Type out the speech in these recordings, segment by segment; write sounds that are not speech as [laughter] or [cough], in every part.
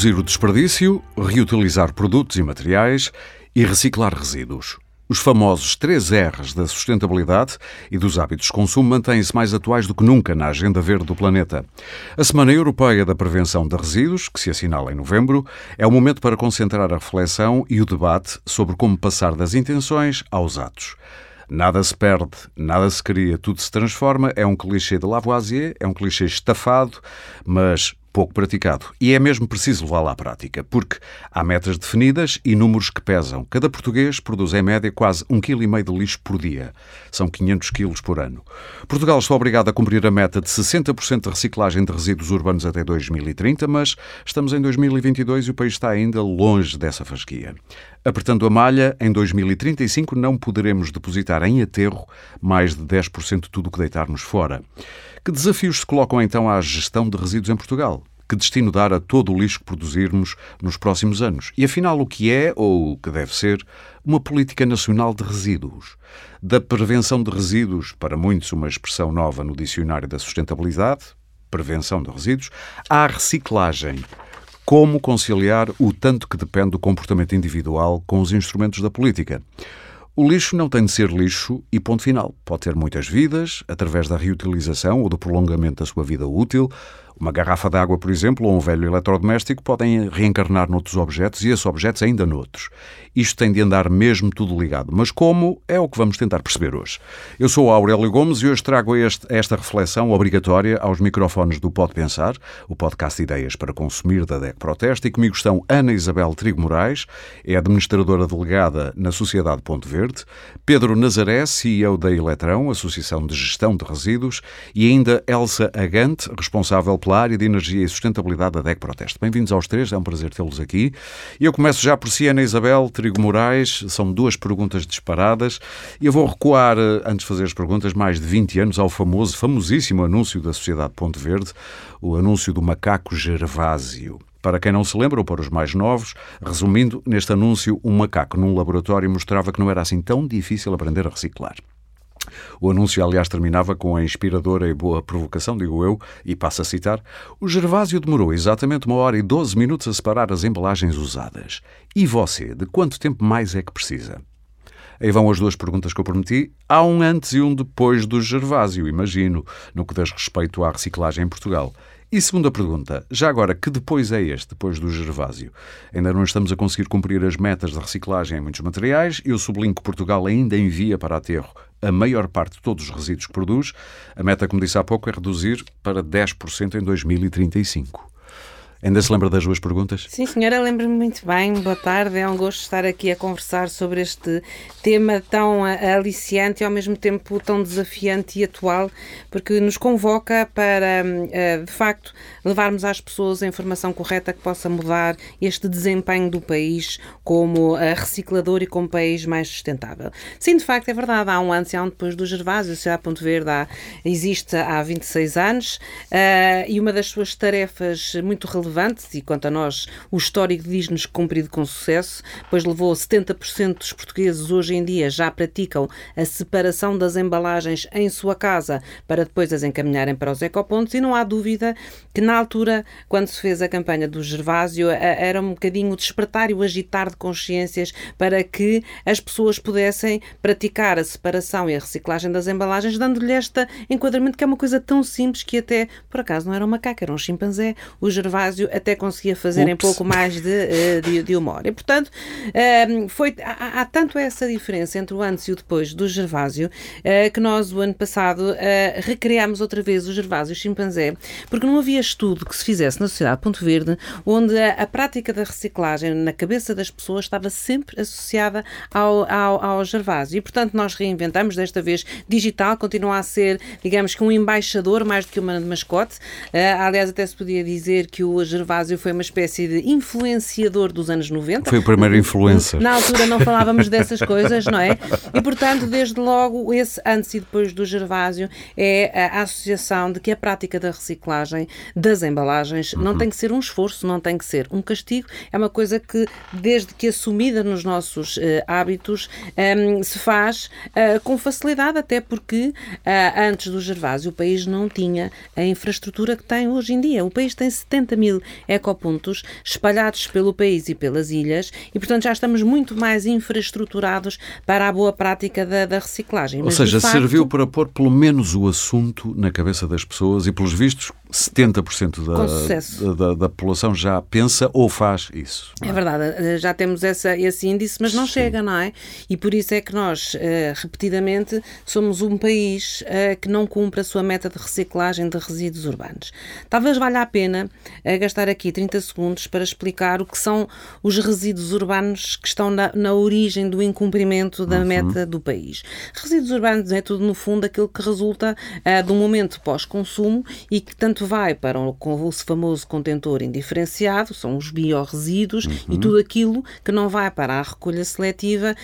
reduzir o desperdício, reutilizar produtos e materiais e reciclar resíduos. Os famosos três R's da sustentabilidade e dos hábitos de consumo mantêm-se mais atuais do que nunca na agenda verde do planeta. A Semana Europeia da Prevenção de Resíduos, que se assinala em novembro, é o momento para concentrar a reflexão e o debate sobre como passar das intenções aos atos. Nada se perde, nada se cria, tudo se transforma. É um clichê de Lavoisier, é um clichê estafado, mas pouco praticado. E é mesmo preciso levá-la à prática, porque há metas definidas e números que pesam. Cada português produz em média quase um quilo e meio de lixo por dia. São 500 quilos por ano. Portugal está obrigado a cumprir a meta de 60% de reciclagem de resíduos urbanos até 2030, mas estamos em 2022 e o país está ainda longe dessa fasquia. Apertando a malha, em 2035 não poderemos depositar em aterro mais de 10% de tudo o que deitarmos fora. Que desafios se colocam então à gestão de resíduos em Portugal? Que destino dar a todo o lixo que produzirmos nos próximos anos? E afinal, o que é, ou o que deve ser, uma política nacional de resíduos? Da prevenção de resíduos, para muitos uma expressão nova no dicionário da sustentabilidade, prevenção de resíduos, à reciclagem. Como conciliar o tanto que depende do comportamento individual com os instrumentos da política? O lixo não tem de ser lixo e ponto final. Pode ter muitas vidas, através da reutilização ou do prolongamento da sua vida útil, uma garrafa de água, por exemplo, ou um velho eletrodoméstico podem reencarnar noutros objetos e esses objetos ainda noutros. Isto tem de andar mesmo tudo ligado. Mas como é o que vamos tentar perceber hoje. Eu sou Aurélio Gomes e hoje trago este, esta reflexão obrigatória aos microfones do Pode Pensar, o podcast de ideias para consumir da DEC Proteste, e comigo estão Ana Isabel Trigo Moraes, é administradora delegada na Sociedade Ponto Verde, Pedro Nazaré, CEO da Eletrão, Associação de Gestão de Resíduos, e ainda Elsa Agante, responsável pela pela área de energia e sustentabilidade da DEC Proteste. Bem-vindos aos três, é um prazer tê-los aqui. E eu começo já por si, Ana Isabel Trigo Moraes, são duas perguntas disparadas. E eu vou recuar, eh, antes de fazer as perguntas, mais de 20 anos ao famoso, famosíssimo anúncio da Sociedade Ponte Verde, o anúncio do macaco Gervásio. Para quem não se lembra, ou para os mais novos, resumindo, neste anúncio, um macaco num laboratório mostrava que não era assim tão difícil aprender a reciclar. O anúncio, aliás, terminava com a inspiradora e boa provocação, digo eu, e passo a citar: O Gervásio demorou exatamente uma hora e doze minutos a separar as embalagens usadas. E você, de quanto tempo mais é que precisa? Aí vão as duas perguntas que eu prometi. Há um antes e um depois do Gervásio, imagino, no que diz respeito à reciclagem em Portugal. E segunda pergunta, já agora, que depois é este, depois do Gervásio? Ainda não estamos a conseguir cumprir as metas de reciclagem em muitos materiais e eu sublinho que Portugal ainda envia para aterro a maior parte de todos os resíduos que produz. A meta, como disse há pouco, é reduzir para 10% em 2035. Ainda se lembra das duas perguntas? Sim, senhora, lembro-me muito bem. Boa tarde, é um gosto estar aqui a conversar sobre este tema tão aliciante e ao mesmo tempo tão desafiante e atual, porque nos convoca para, eh, de facto, levarmos às pessoas a informação correta que possa mudar este desempenho do país como reciclador e como país mais sustentável. Sim, de facto, é verdade. Há um antes e há um depois do Gervásio. A Ponto Verde há, existe há 26 anos e uma das suas tarefas muito relevantes relevantes e, quanto a nós, o histórico diz-nos cumprido com sucesso, pois levou 70% dos portugueses hoje em dia já praticam a separação das embalagens em sua casa para depois as encaminharem para os ecopontos e não há dúvida que na altura, quando se fez a campanha do Gervásio, era um bocadinho o despertar e o agitar de consciências para que as pessoas pudessem praticar a separação e a reciclagem das embalagens, dando-lhe este enquadramento que é uma coisa tão simples que até, por acaso, não era um macaco, era um chimpanzé. O Gervásio até conseguia fazer Ups. em pouco mais de, eh, de, de uma hora. E, portanto, ehm, foi, há, há, tanto essa diferença entre o antes e o depois do Gervásio eh, que nós, o ano passado, eh, recriámos outra vez o Gervásio o chimpanzé, porque não havia estudo que se fizesse na sociedade Ponto Verde onde a, a prática da reciclagem na cabeça das pessoas estava sempre associada ao, ao, ao Gervásio. E, portanto, nós reinventamos, desta vez digital, continua a ser, digamos que um embaixador mais do que uma mascote. aliás, até se podia dizer que o Gervásio foi uma espécie de influenciador dos anos 90. Foi o primeiro influencer. Na altura não falávamos dessas coisas, não é? E, portanto, desde logo, esse antes e depois do Gervásio é a associação de que a prática da reciclagem das embalagens uhum. não tem que ser um esforço, não tem que ser um castigo, é uma coisa que, desde que assumida nos nossos uh, hábitos, um, ehm, se faz uh, com facilidade, até porque uh, antes do Gervásio o país não tinha a infraestrutura que tem hoje em dia. O país tem 70 mil mil ecopontos espalhados pelo país e pelas ilhas e, portanto, já estamos muito mais infraestruturados para a boa prática da, da reciclagem. Ou Mas, seja, facto... serviu para pôr pelo menos o assunto na cabeça das pessoas e, pelos vistos, 70% da, da, da, população já pensa ou faz isso. É? é? verdade, já temos essa, esse índice, mas não Sim. chega, não é? E por isso é que nós, uh, repetidamente, somos um país uh, que não cumpre a sua meta de reciclagem de resíduos urbanos. Talvez valha a pena gastar aqui 30 segundos para explicar o que são os resíduos urbanos que estão na, na origem do incumprimento da uhum. meta do país. Resíduos urbanos é tudo, no fundo, aquilo que resulta de um momento pós-consumo e que tanto vai para o, o famoso contentor indiferenciado, são os biorresíduos uhum. e tudo aquilo que não vai para a recolha seletiva,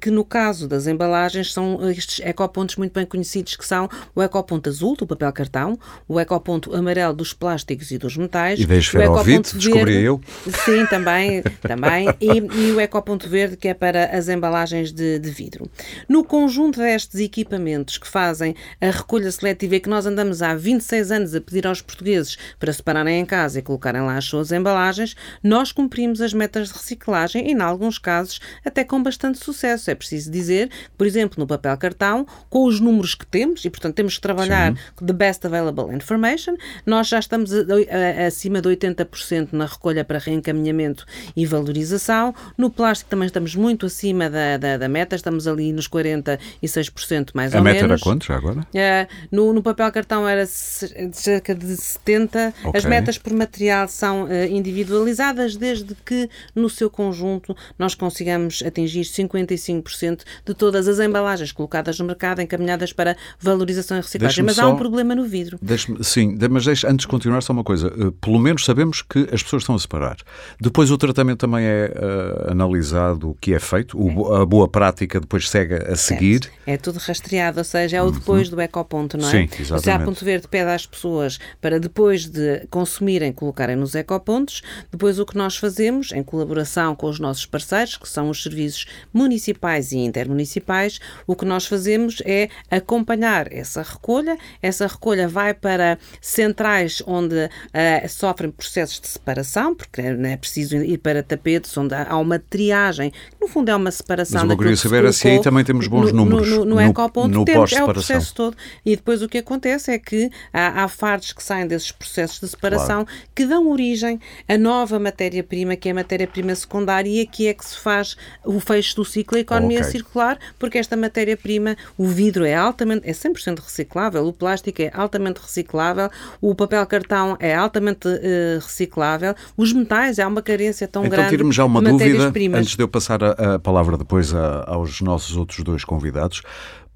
que no caso das embalagens são estes ecopontos muito bem conhecidos que são o ecoponto azul do papel cartão, o ecoponto amarelo dos plásticos e dos metais, e da esferovite, descobri eu. Sim, também, também e, e, o ecoponto verde que é para as embalagens de, de vidro. No conjunto destes equipamentos que fazem a recolha seletiva e que nós andamos há 26 anos a pedir aos portugueses para separarem em casa e colocarem lá as suas embalagens, nós cumprimos as metas de reciclagem e, em alguns casos, até com bastante sucesso. É preciso dizer por exemplo, no papel cartão, com os números que temos, e portanto temos que trabalhar Sim. the best available information, nós já estamos a, a, acima de 80% na recolha para reencaminhamento e valorização. No plástico também estamos muito acima da, da, da meta, estamos ali nos 46% mais a ou menos. A meta era quanto já agora? Uh, no, no papel cartão era cerca de 70%. Okay. As metas por material são uh, individualizadas desde que no seu conjunto nós consigamos atingir 55% de todas as embalagens colocadas no mercado encaminhadas para valorização e reciclagem. Mas só, há um problema no vidro. Sim, mas deixe, antes de continuar, só uma coisa. Uh, pelo menos sabemos que as pessoas estão a separar. Depois o tratamento também é uh, analisado, o que é feito, o, a boa prática depois segue a seguir. Certo. É tudo rastreado, ou seja, é o depois uhum. do ecoponto, não é? Sim, exatamente. Seja, a Ponto Verde pede às pessoas para depois de consumirem, colocarem nos ecopontos. Depois o que nós fazemos, em colaboração com os nossos parceiros, que são os serviços municipais e intermunicipais, o que nós fazemos é acompanhar essa recolha. Essa recolha vai para centrais onde uh, sofrem processos de separação, porque não é preciso ir para tapetes onde há uma triagem. No fundo é uma separação. Mas eu queria saber se aí também temos bons no, números. No, no, no, no ecoponto no temos, é o processo todo. E depois o que acontece é que há, há fardos que saem desses processos de separação claro. que dão origem a nova matéria-prima, que é a matéria-prima secundária, e aqui é que se faz o fecho do ciclo, a economia okay. circular, porque esta matéria-prima, o vidro é altamente, é 100% reciclável, o plástico é altamente reciclável, o papel cartão é altamente uh, reciclável, os metais, há uma carência tão então, grande. Então, já uma dúvida, antes de eu passar a, a palavra depois a, aos nossos outros dois convidados.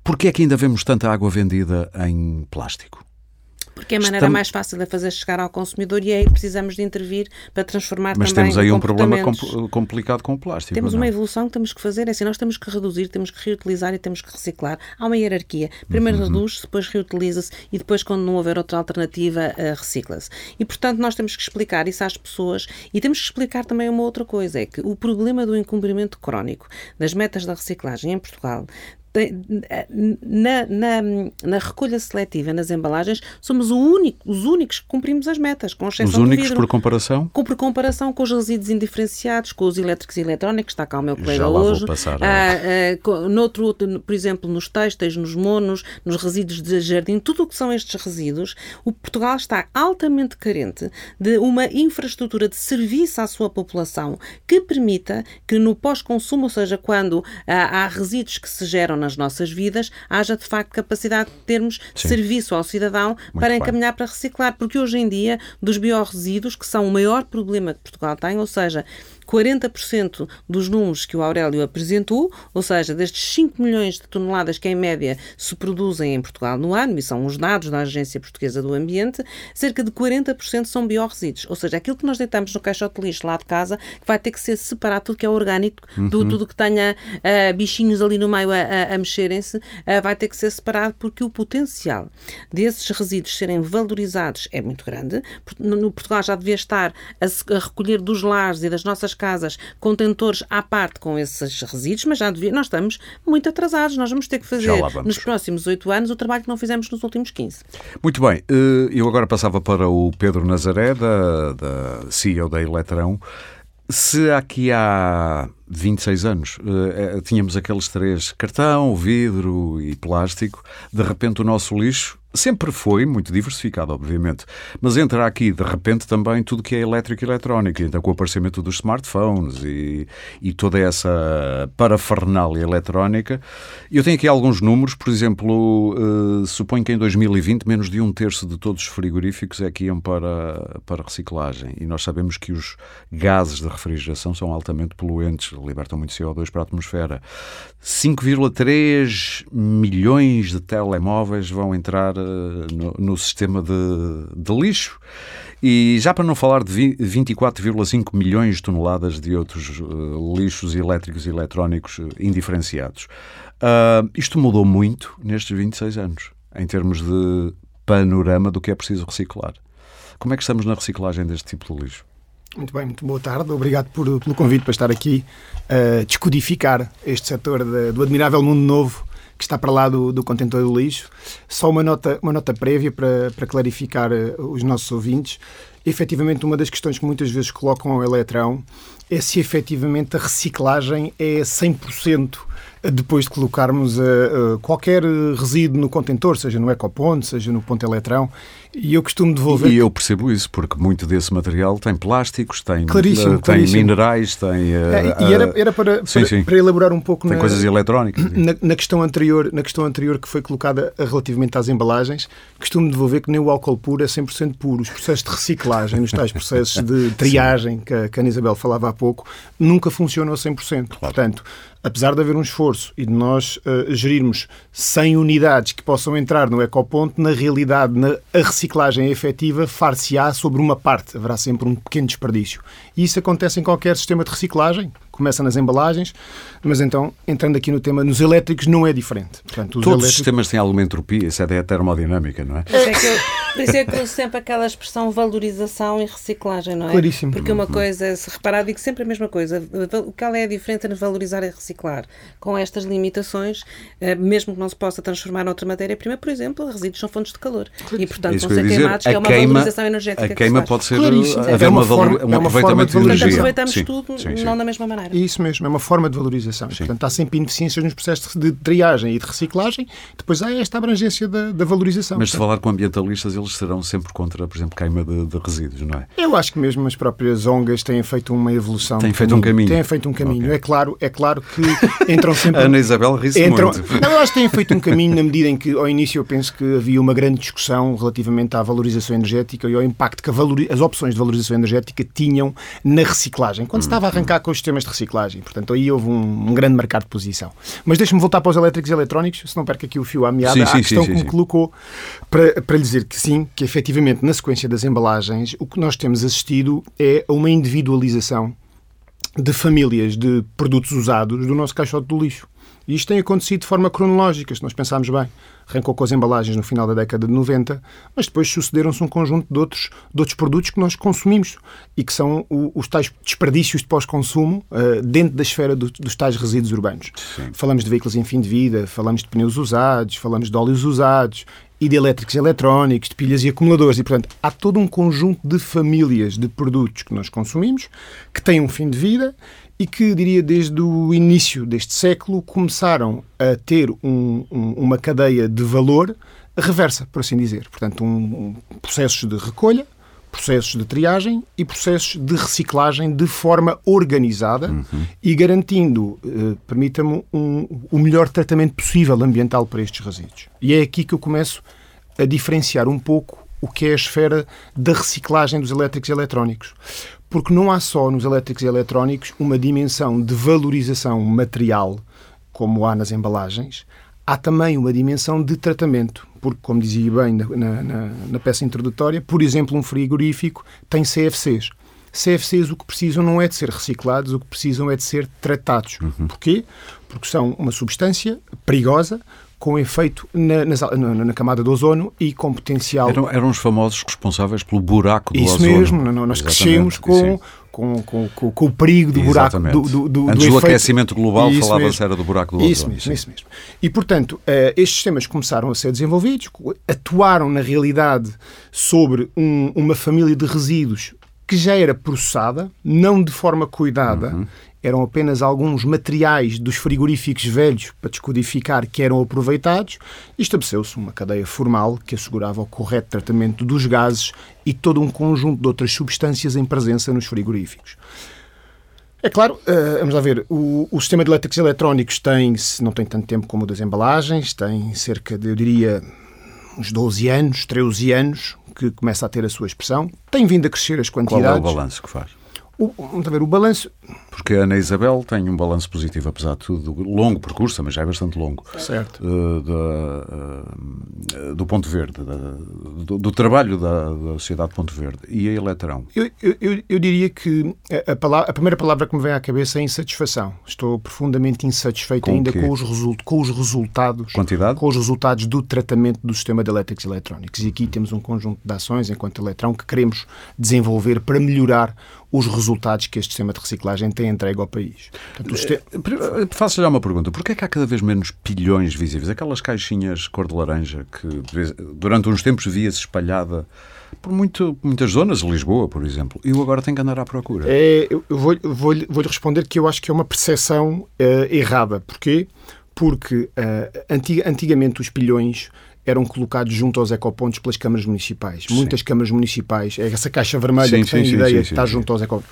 Porquê é que ainda vemos tanta água vendida em plástico? Porque é a maneira Estamos... mais fácil de fazer chegar ao consumidor e é aí precisamos de intervir para transformar Mas também temos aí um problema complicado com o plástico. Temos uma evolução que temos que fazer, é assim, nós temos que reduzir, temos que reutilizar e temos que reciclar. Há uma hierarquia. Primeiro uhum. reduz, depois reutiliza-se e depois, quando não houver outra alternativa, uh, recicla-se. E, portanto, nós temos que explicar isso às pessoas e temos que explicar também uma outra coisa, é que o problema do incumprimento crónico das metas da reciclagem em Portugal na, na, na, recolha seletiva nas embalagens, somos único, os únicos que cumprimos as metas, com exceção Os únicos por comparação? Com, por comparação com os resíduos indiferenciados, com os elétricos e eletrónicos, está cá o meu colega Já hoje. Vou passar, ah, ah, noutro, por exemplo, nos têxteis, nos monos, nos resíduos de jardim, tudo o que são estes resíduos, o Portugal está altamente carente de uma infraestrutura de serviço à sua população que permita que no pós-consumo, ou seja, quando ah, há resíduos que se geram nas nossas vidas, haja de facto capacidade de termos Sim. serviço ao cidadão Muito para bem. encaminhar para reciclar. Porque hoje em dia, dos biorresíduos, que são o maior problema que Portugal tem, ou seja, 40% dos números que o Aurélio apresentou, ou seja, destes 5 milhões de toneladas que em média se produzem em Portugal no ano, e são os dados da Agência Portuguesa do Ambiente, cerca de 40% são biorresíduos. Ou seja, aquilo que nós deitamos no caixote de lixo lá de casa, que vai ter que ser separado tudo que é orgânico, uhum. do, tudo que tenha uh, bichinhos ali no meio a, a, a mexerem-se, uh, vai ter que ser separado porque o potencial desses resíduos serem valorizados é muito grande. No Portugal já devia estar a, a recolher dos lares e das nossas casas contentores à parte com esses resíduos, mas já devia, nós estamos muito atrasados. Nós vamos ter que fazer nos próximos oito anos o trabalho que não fizemos nos últimos 15. Muito bem. Eh, eu agora passava para o Pedro Nazaré, da, da CEO da Eletrão. Se aqui há 26 anos uh, tínhamos aqueles três: cartão, vidro e plástico, de repente o nosso lixo sempre foi muito diversificado, obviamente, mas entra aqui de repente também tudo que é elétrico e eletrónico, então com o aparecimento dos smartphones e, e toda essa parafernália eletrónica. Eu tenho aqui alguns números, por exemplo, uh, suponho que em 2020 menos de um terço de todos os frigoríficos é que iam para, para reciclagem e nós sabemos que os gases de refrigeração são altamente poluentes, libertam muito CO2 para a atmosfera. 5,3 milhões de telemóveis vão entrar no, no, sistema de, de, lixo. E já para não falar de 24,5 milhões de toneladas de outros uh, lixos elétricos e eletrónicos uh, indiferenciados. isto mudou muito nestes 26 anos, em termos de panorama do que é preciso reciclar. Como é que estamos na reciclagem deste tipo de lixo? Muito bem, muito boa tarde. Obrigado por, pelo convite para estar aqui a descodificar este setor de, do admirável mundo novo que está para lá do, do contentor do lixo. Só uma nota, uma nota prévia para, para clarificar eh, os nossos ouvintes. Efetivamente, uma das questões que muitas vezes colocam ao Eletrão é se efetivamente a reciclagem é 100% depois de colocarmos uh, uh, qualquer resíduo no contentor, seja no ecoponto, seja no ponto eletrão, e eu costumo devolver. E eu percebo isso, porque muito desse material tem plásticos, tem, claríssimo, uh, tem minerais, tem. É, e era, era para, sim, para, sim. para, elaborar um pouco. Tem na, coisas eletrónicas. Na, na, questão anterior, na questão anterior que foi colocada relativamente às embalagens, costumo devolver que nem o álcool puro é 100% puro. Os processos de reciclagem, os tais processos de [laughs] triagem que a, que a Ana Isabel falava há pouco, nunca funcionam a 100%. Claro. Portanto, apesar de haver um esforço e de nós uh, gerirmos 100 unidades que possam entrar no ecoponto, na realidade, na, a reciclagem efetiva far-se-á sobre uma parte. Haverá sempre um pequeno desperdício. E isso acontece em qualquer sistema de reciclagem, começa nas embalagens, mas então, entrando aqui no tema, nos elétricos não é diferente. Portanto, Todos elétricos... os sistemas têm alguma entropia, isso é a termodinâmica, não é? Por isso é que eu, por isso é que eu sempre aquela expressão valorização e reciclagem, não é? Claríssimo. Porque uma coisa, é, se reparar, digo sempre a mesma coisa. O que é a diferença entre valorizar e reciclar? Com estas limitações, eh, mesmo que não se possa transformar noutra matéria-prima, por exemplo, resíduos são fontes de calor. E, portanto, é vão ser queimados, que é uma queima, valorização energética. A queima pode ser haver é uma, forma, um é aproveitamento de, de energia. aproveitamos sim, tudo, sim, sim. não da mesma maneira. Isso mesmo, é uma forma de valorização. Portanto, há sempre ineficiências nos processos de triagem e de reciclagem, depois há esta abrangência da, da valorização. Mas se falar com ambientalistas, eles serão sempre contra, por exemplo, queima de, de, resíduos, não é? Eu acho que mesmo as próprias ONGs têm feito uma evolução. Têm feito um caminho. Têm feito um caminho. Okay. É, claro, é claro que entram [laughs] sempre. Ana Isabel ri entram... muito. Não, eu acho que têm feito um caminho na medida em que, ao início, eu penso que havia uma grande discussão relativamente à valorização energética e ao impacto que valor... as opções de valorização energética tinham na reciclagem. Quando se estava a arrancar com os sistemas de reciclagem. Portanto, aí houve um, um grande mercado de posição. Mas deixe-me voltar para os elétricos e eletrónicos, se não perco aqui o fio à meada, sim, sim, questão sim, que me colocou para, para lhe dizer que sim, que efetivamente na sequência das embalagens o que nós temos assistido é a uma individualização de famílias de produtos usados do nosso caixote do lixo. E isto tem acontecido de forma cronológica, se nós pensarmos bem. Arrancou com as embalagens no final da década de 90, mas depois sucederam-se um conjunto de outros, de outros produtos que nós consumimos e que são o, os tais desperdícios de pós-consumo uh, dentro da esfera do, dos tais resíduos urbanos. Sim. Falamos de veículos em fim de vida, falamos de pneus usados, falamos de óleos usados e de elétricos e eletrónicos, de pilhas e acumuladores. E, portanto, há todo um conjunto de famílias de produtos que nós consumimos que têm um fim de vida e que, diria, desde o início deste século começaram a ter um, um, uma cadeia de valor reversa, por assim dizer. Portanto, um, processos de recolha, processos de triagem e processos de reciclagem de forma organizada uhum. e garantindo, eh, permita-me, um, o melhor tratamento possível ambiental para estes resíduos. E é aqui que eu começo a diferenciar um pouco o que é a esfera da reciclagem dos elétricos e eletrónicos porque não há só nos elétricos e eletrónicos uma dimensão de valorização material, como há nas embalagens, há também uma dimensão de tratamento, porque, como dizia bem na, na, na peça introdutória, por exemplo, um frigorífico tem CFCs. CFCs o que precisam não é de ser reciclados, o que precisam é de ser tratados. Uhum. Porquê? Porque são uma substância perigosa com efeito na, na, na, camada do ozono e com potencial. Eram, eram os famosos responsáveis pelo buraco do Isso ozono. Isso mesmo, nós crescemos com, com, com, com, com, o perigo do buraco do, do, do, Antes do, aquecimento global falava-se era do buraco do isso ozono. Mesmo, isso mesmo. E, portanto, uh, estes sistemas começaram a ser desenvolvidos, atuaram na realidade sobre um, uma família de resíduos que já era processada, não de forma cuidada, uhum eram apenas alguns materiais dos frigoríficos velhos para descodificar que eram aproveitados e estabeleceu-se uma cadeia formal que assegurava o correto tratamento dos gases e todo um conjunto de outras substâncias em presença nos frigoríficos. É claro, uh, vamos lá ver, o, o, sistema de elétricos eletrónicos tem, não tem tanto tempo como o das embalagens, tem cerca de, eu diria, uns 12 anos, 13 anos, que começa a ter a sua expressão. Tem vindo a crescer as quantidades. Qual é o balanço que faz? O, vamos ver, o balanço. Porque a Ana Isabel tem um balanço positivo, apesar de tudo, longo percurso, mas já é bastante longo. Certo. Uh, uh, do Ponto Verde, do, do, trabalho da, da, Sociedade Ponto Verde e a Eletrão. Eu, eu, eu diria que a, palavra, a, primeira palavra que me vem à cabeça é insatisfação. Estou profundamente insatisfeito com ainda com os, result, com os resultados. Quantidade? Com os resultados do tratamento do sistema de elétricos e eletrónicos. E aqui temos um conjunto de ações, enquanto Eletrão, que queremos desenvolver para melhorar os resultados que este sistema de reciclagem tem entregue ao país. Portanto, eh, Faço-lhe uma pergunta. Porquê é que há cada vez menos pilhões visíveis? Aquelas caixinhas cor de laranja que durante uns tempos via-se espalhada por muito, muitas zonas Lisboa, por exemplo. Eu agora tenho que andar à procura. É, eu vou-lhe vou, vou responder que eu acho que é uma percepção uh, errada. Porquê? Porque uh, antigamente os pilhões eram colocados junto aos ecopontos pelas câmaras municipais. Sim. Muitas câmaras municipais, é essa caixa vermelha sim, que tem sim, a ideia de estar junto aos ecopontos.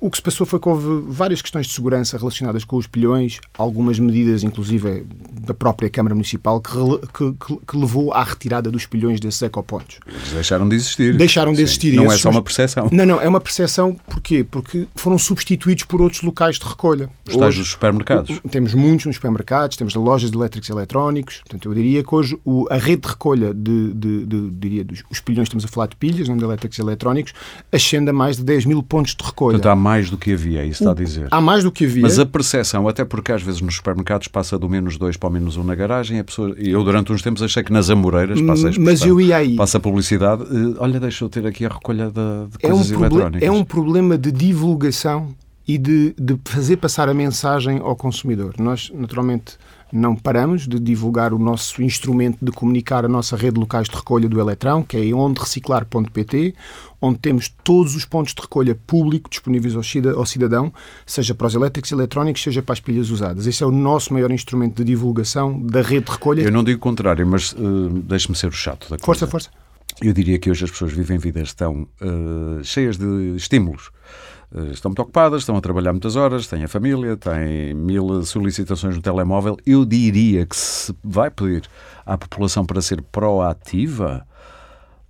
O, que se passou foi que houve várias questões de segurança relacionadas com os pilhões, algumas medidas, inclusive da própria Câmara Municipal, que, que, que levou à retirada dos pilhões desses ecopontos. Eles deixaram de existir. Deixaram de existir. Não é só uma percepção. Não, não, é uma percepção. Porquê? Porque foram substituídos por outros locais de recolha. Os tais dos supermercados. Temos muitos nos supermercados, temos lojas de elétricos e eletrónicos. Portanto, eu diria que hoje o, a rede de recolha de, de, de, diria, dos os pilhões, estamos a falar de pilhas, não de elétricos e eletrónicos, ascende a mais de 10 mil pontos de recolha. Portanto, há mais do que havia, é isso está a dizer. Há mais do que havia. Mas a percepção, até porque às vezes nos supermercados passa do menos dois para o menos um na garagem, a pessoa, eu durante uns tempos achei que nas Amoreiras, passa a Mas eu ia aí. Passa a publicidade, eh, olha, deixa eu ter aqui a recolha de, de coisas é um eletrónicas. É um problema de divulgação e de, de fazer passar a mensagem ao consumidor. Nós, naturalmente, não paramos de divulgar o nosso instrumento de comunicar a nossa rede de locais de recolha do Eletrão, que é ondereciclar.pt, onde temos todos os pontos de recolha público disponíveis ao cidadão, seja para os elétricos e eletrónicos, seja para as pilhas usadas. Esse é o nosso maior instrumento de divulgação da rede de recolha. Eu não digo o contrário, mas uh, deixe-me ser o chato da coisa. Força, força. Eu diria que hoje as pessoas vivem vidas tão uh, cheias de estímulos estão muito ocupadas, estão a trabalhar muitas horas, têm a família, têm mil solicitações no telemóvel. Eu diria que se vai pedir à população para ser proativa,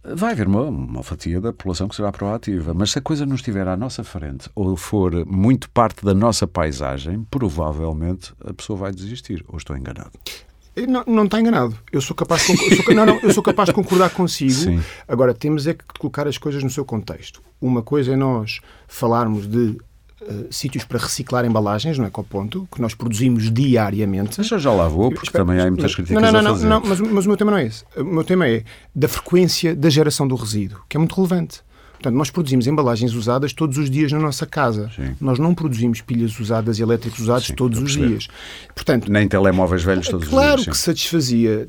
vai haver uma, uma fatia da população que será proativa. Mas se a coisa não estiver à nossa frente ou for muito parte da nossa paisagem, provavelmente a pessoa vai desistir. Ou estou enganado? Não, não está enganado. Eu sou capaz de, sou, não, não, eu sou capaz de concordar consigo. Sim. Agora, temos é que colocar as coisas no seu contexto. Uma coisa é nós falarmos de Uh, sítios para reciclar embalagens no Ecoponto, que nós produzimos diariamente. Mas eu já lá vou, porque Espera, também há muitas críticas não, não, não, a fazer. Não, mas, mas o meu tema não é esse. O meu tema é da frequência da geração do resíduo, que é muito relevante. Portanto, nós produzimos embalagens usadas todos os dias na nossa casa. Sim. Nós não produzimos pilhas usadas e elétricos usados Sim, todos os dias. Portanto, Nem telemóveis velhos todos claro os dias. Claro que satisfazia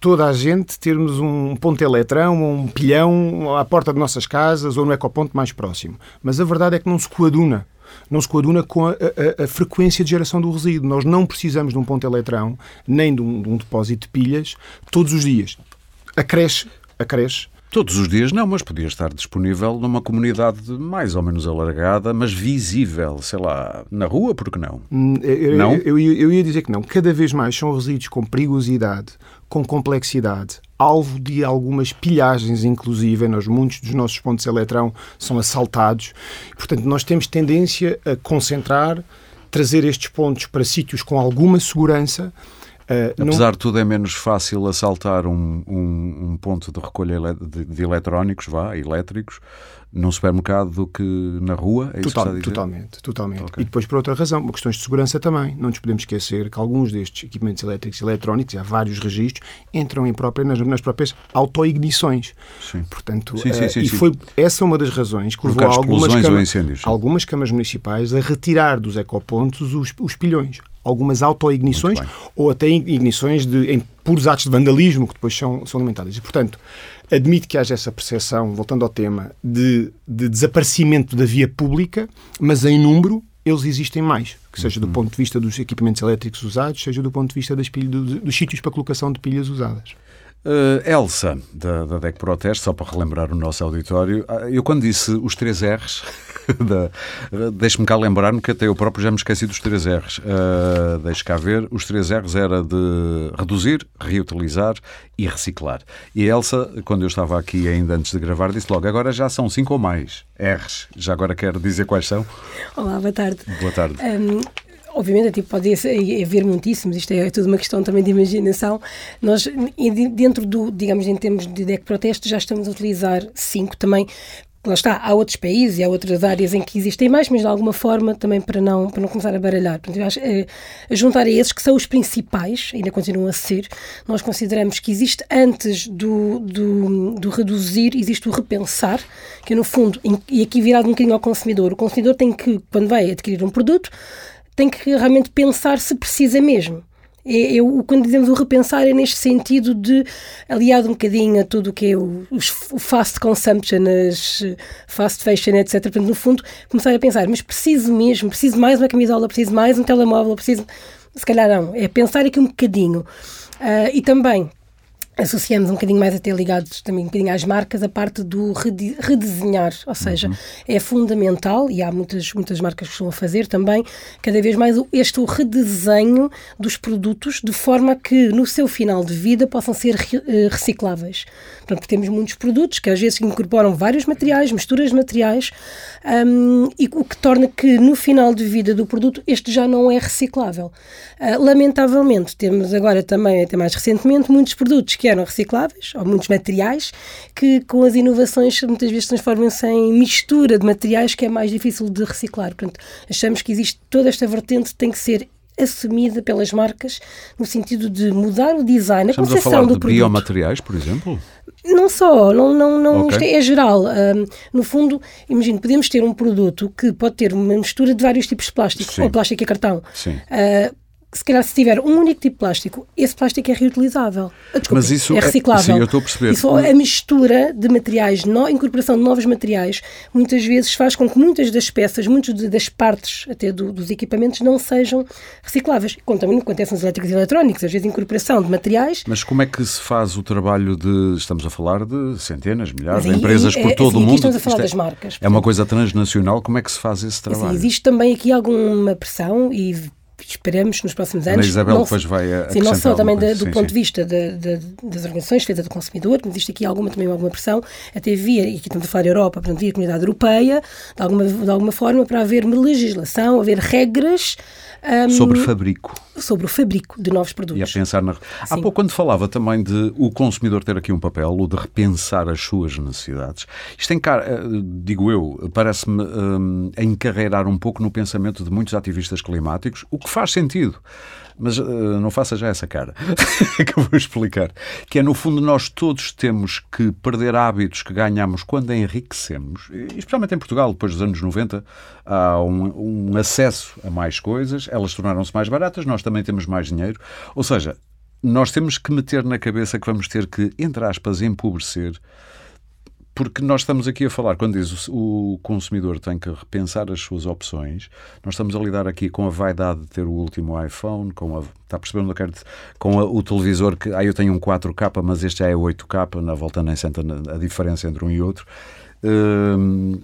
toda a gente termos um ponto eletrão ou um pilhão à porta de nossas casas ou no ecoponto mais próximo. Mas a verdade é que não se coaduna não se coaduna com a, a, a, frequência de geração do resíduo. Nós não precisamos de um ponto eletrão, nem de um, de um depósito de pilhas, todos os dias. Acresce, acresce Todos os dias não, mas podia estar disponível numa comunidade mais ou menos alargada, mas visível, sei lá, na rua, por que não? Hum, eu, não? Eu, eu, eu ia dizer que não. Cada vez mais são resíduos com perigosidade, com complexidade, alvo de algumas pilhagens, inclusive. Nós, muitos dos nossos pontos de eletrão são assaltados. Portanto, nós temos tendência a concentrar, trazer estes pontos para sítios com alguma segurança Uh, Apesar não... de tudo, é menos fácil assaltar um, um, um ponto de recolha de, de eletrónicos, vá, elétricos, num supermercado do que na rua? É Total, que totalmente, totalmente. Okay. E depois, por outra razão, questões de segurança também. Não nos podemos esquecer que alguns destes equipamentos elétricos e eletrónicos, há vários registros, entram em própria, nas, nas próprias autoignições. Sim. Portanto, sim, sim, uh, sim, e foi essa uma das razões que levou algumas, cama, algumas câmaras municipais a retirar dos ecopontos os, os pilhões algumas autoignições ou até ignições de, em puros atos de vandalismo que depois são, são alimentadas. E, portanto, admite que haja essa percepção, voltando ao tema, de, de desaparecimento da via pública, mas em número eles existem mais, que seja do uhum. ponto de vista dos equipamentos elétricos usados, seja do ponto de vista das pilhas, dos, dos sítios para colocação de pilhas usadas. Uh, Elsa, da, da DEC Proteste, só para relembrar o nosso auditório, ah, eu quando disse os três R's, [laughs] deixe-me cá lembrar-me que até eu próprio já me esqueci dos três R's. Uh, deixe cá ver, os três R's era de reduzir, reutilizar e reciclar. E a Elsa, quando eu estava aqui ainda antes de gravar, disse logo, agora já são cinco ou mais R's. Já agora quero dizer quais são. Olá, boa tarde. Boa tarde. Um, obviamente, tipo, pode haver muitíssimos, isto é, é tudo uma questão também de imaginação. Nós, dentro do, digamos, em termos de DEC protesto, já estamos a utilizar cinco também. Lá está, há outros países e há outras áreas em que existem mais, mas de alguma forma também para não, para não começar a baralhar. Portanto, acho, é, a juntar a esses que são os principais, ainda continuam a ser, nós consideramos que existe antes do, do, do reduzir, existe o repensar, que no fundo, e aqui virado um bocadinho ao consumidor, o consumidor tem que, quando vai adquirir um produto, tem que realmente pensar se precisa mesmo. É, eu, quando dizemos o repensar é neste sentido de, aliado um bocadinho a tudo o que é o, o fast consumption, as fast fashion, etc. Portanto, no fundo, começar a pensar, mas preciso mesmo, preciso mais uma camisola, preciso mais um telemóvel, preciso... Se calhar não, é pensar aqui um bocadinho. Uh, e também associamos um bocadinho mais até ligados também um bocadinho às marcas a parte do redesenhar, ou seja, uhum. é fundamental e há muitas muitas marcas que estão a fazer também cada vez mais este o redesenho dos produtos de forma que no seu final de vida possam ser eh, recicláveis. Portanto, temos muitos produtos que às vezes incorporam vários materiais, misturas de materiais um, e o que torna que no final de vida do produto este já não é reciclável. Uh, lamentavelmente temos agora também até mais recentemente muitos produtos que eram recicláveis, ou muitos materiais, que com as inovações muitas vezes transformam-se em mistura de materiais que é mais difícil de reciclar. Portanto, achamos que existe toda esta vertente tem que ser assumida pelas marcas no sentido de mudar o design, Estamos a concepção a falar do de produto. biomateriais, por exemplo? Não só, não, não, não, okay. isto é, é geral. Um, no fundo, imagino, podemos ter um produto que pode ter uma mistura de vários tipos de plástico, Sim. ou plástico e cartão. Sim. Uh, se calhar se tiver um único tipo de plástico, esse plástico é reutilizável. Ah, desculpa, Mas isso é reciclável. É, sim, eu estou a perceber. E só a mistura de materiais, a incorporação de novos materiais, muitas vezes faz com que muitas das peças, muitas das partes até do, dos equipamentos não sejam recicláveis. Como também acontece nos elétricos e eletrónicos, às vezes incorporação de materiais. Mas como é que se faz o trabalho de, estamos a falar de centenas, milhares de empresas por é, todo assim, o mundo? Estamos a falar é, das marcas. É uma coisa transnacional, como é que se faz esse trabalho? Assim, existe também aqui alguma pressão e esperamos nos próximos anos. A Isabel não, depois vai sim, não só também do sim, ponto sim. de vista de, de, das organizações, defesa do consumidor, existe aqui alguma, também alguma pressão, até via, e aqui estamos a falar da Europa, portanto, via a comunidade europeia, de alguma, de alguma forma, para haver legislação, haver regras um, sobre fabrico. Sobre o fabrico de novos produtos. E a pensar na. Sim. Há pouco, quando falava também de o consumidor ter aqui um papel, ou de repensar as suas necessidades, isto tem cara, eh, digo eu, parece-me um, encarreirar um pouco no pensamento de muitos ativistas climáticos, o que faz sentido. Mas uh, não faça já essa cara, [laughs] que eu vou explicar. Que é, no fundo, nós todos temos que perder hábitos que ganhamos quando enriquecemos, especialmente em Portugal, depois dos anos 90, há um, um acesso a mais coisas, elas tornaram-se mais baratas, nós também temos mais dinheiro. Ou seja, nós temos que meter na cabeça que vamos ter que, entre aspas, empobrecer porque nós estamos aqui a falar, quando diz o, consumidor tem que repensar as suas opções, nós estamos a lidar aqui com a vaidade de ter o último iPhone, com a, está percebendo com a, o televisor que, ah, eu tenho um 4K, mas este já é 8K, na volta nem senta a diferença entre um e outro. Hum,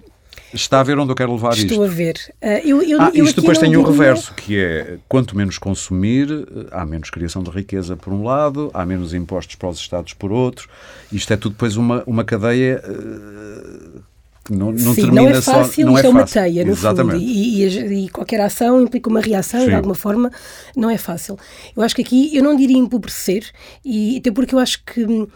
Está a ver onde eu quero levar Estou isto? Estou a ver. Uh, eu, eu, ah, eu isto depois tem o reverso, que é quanto menos consumir, há menos criação de riqueza por um lado, há menos impostos para os Estados por outro. Isto é tudo depois uma, uma cadeia uh, Não, não Sim, não é fácil, só, não é, é uma teia, no Exatamente. fundo. E, e, e, qualquer ação implica uma reação, Sim. de alguma forma, não é fácil. Eu acho que aqui eu não diria empobrecer, e até porque eu acho que hum,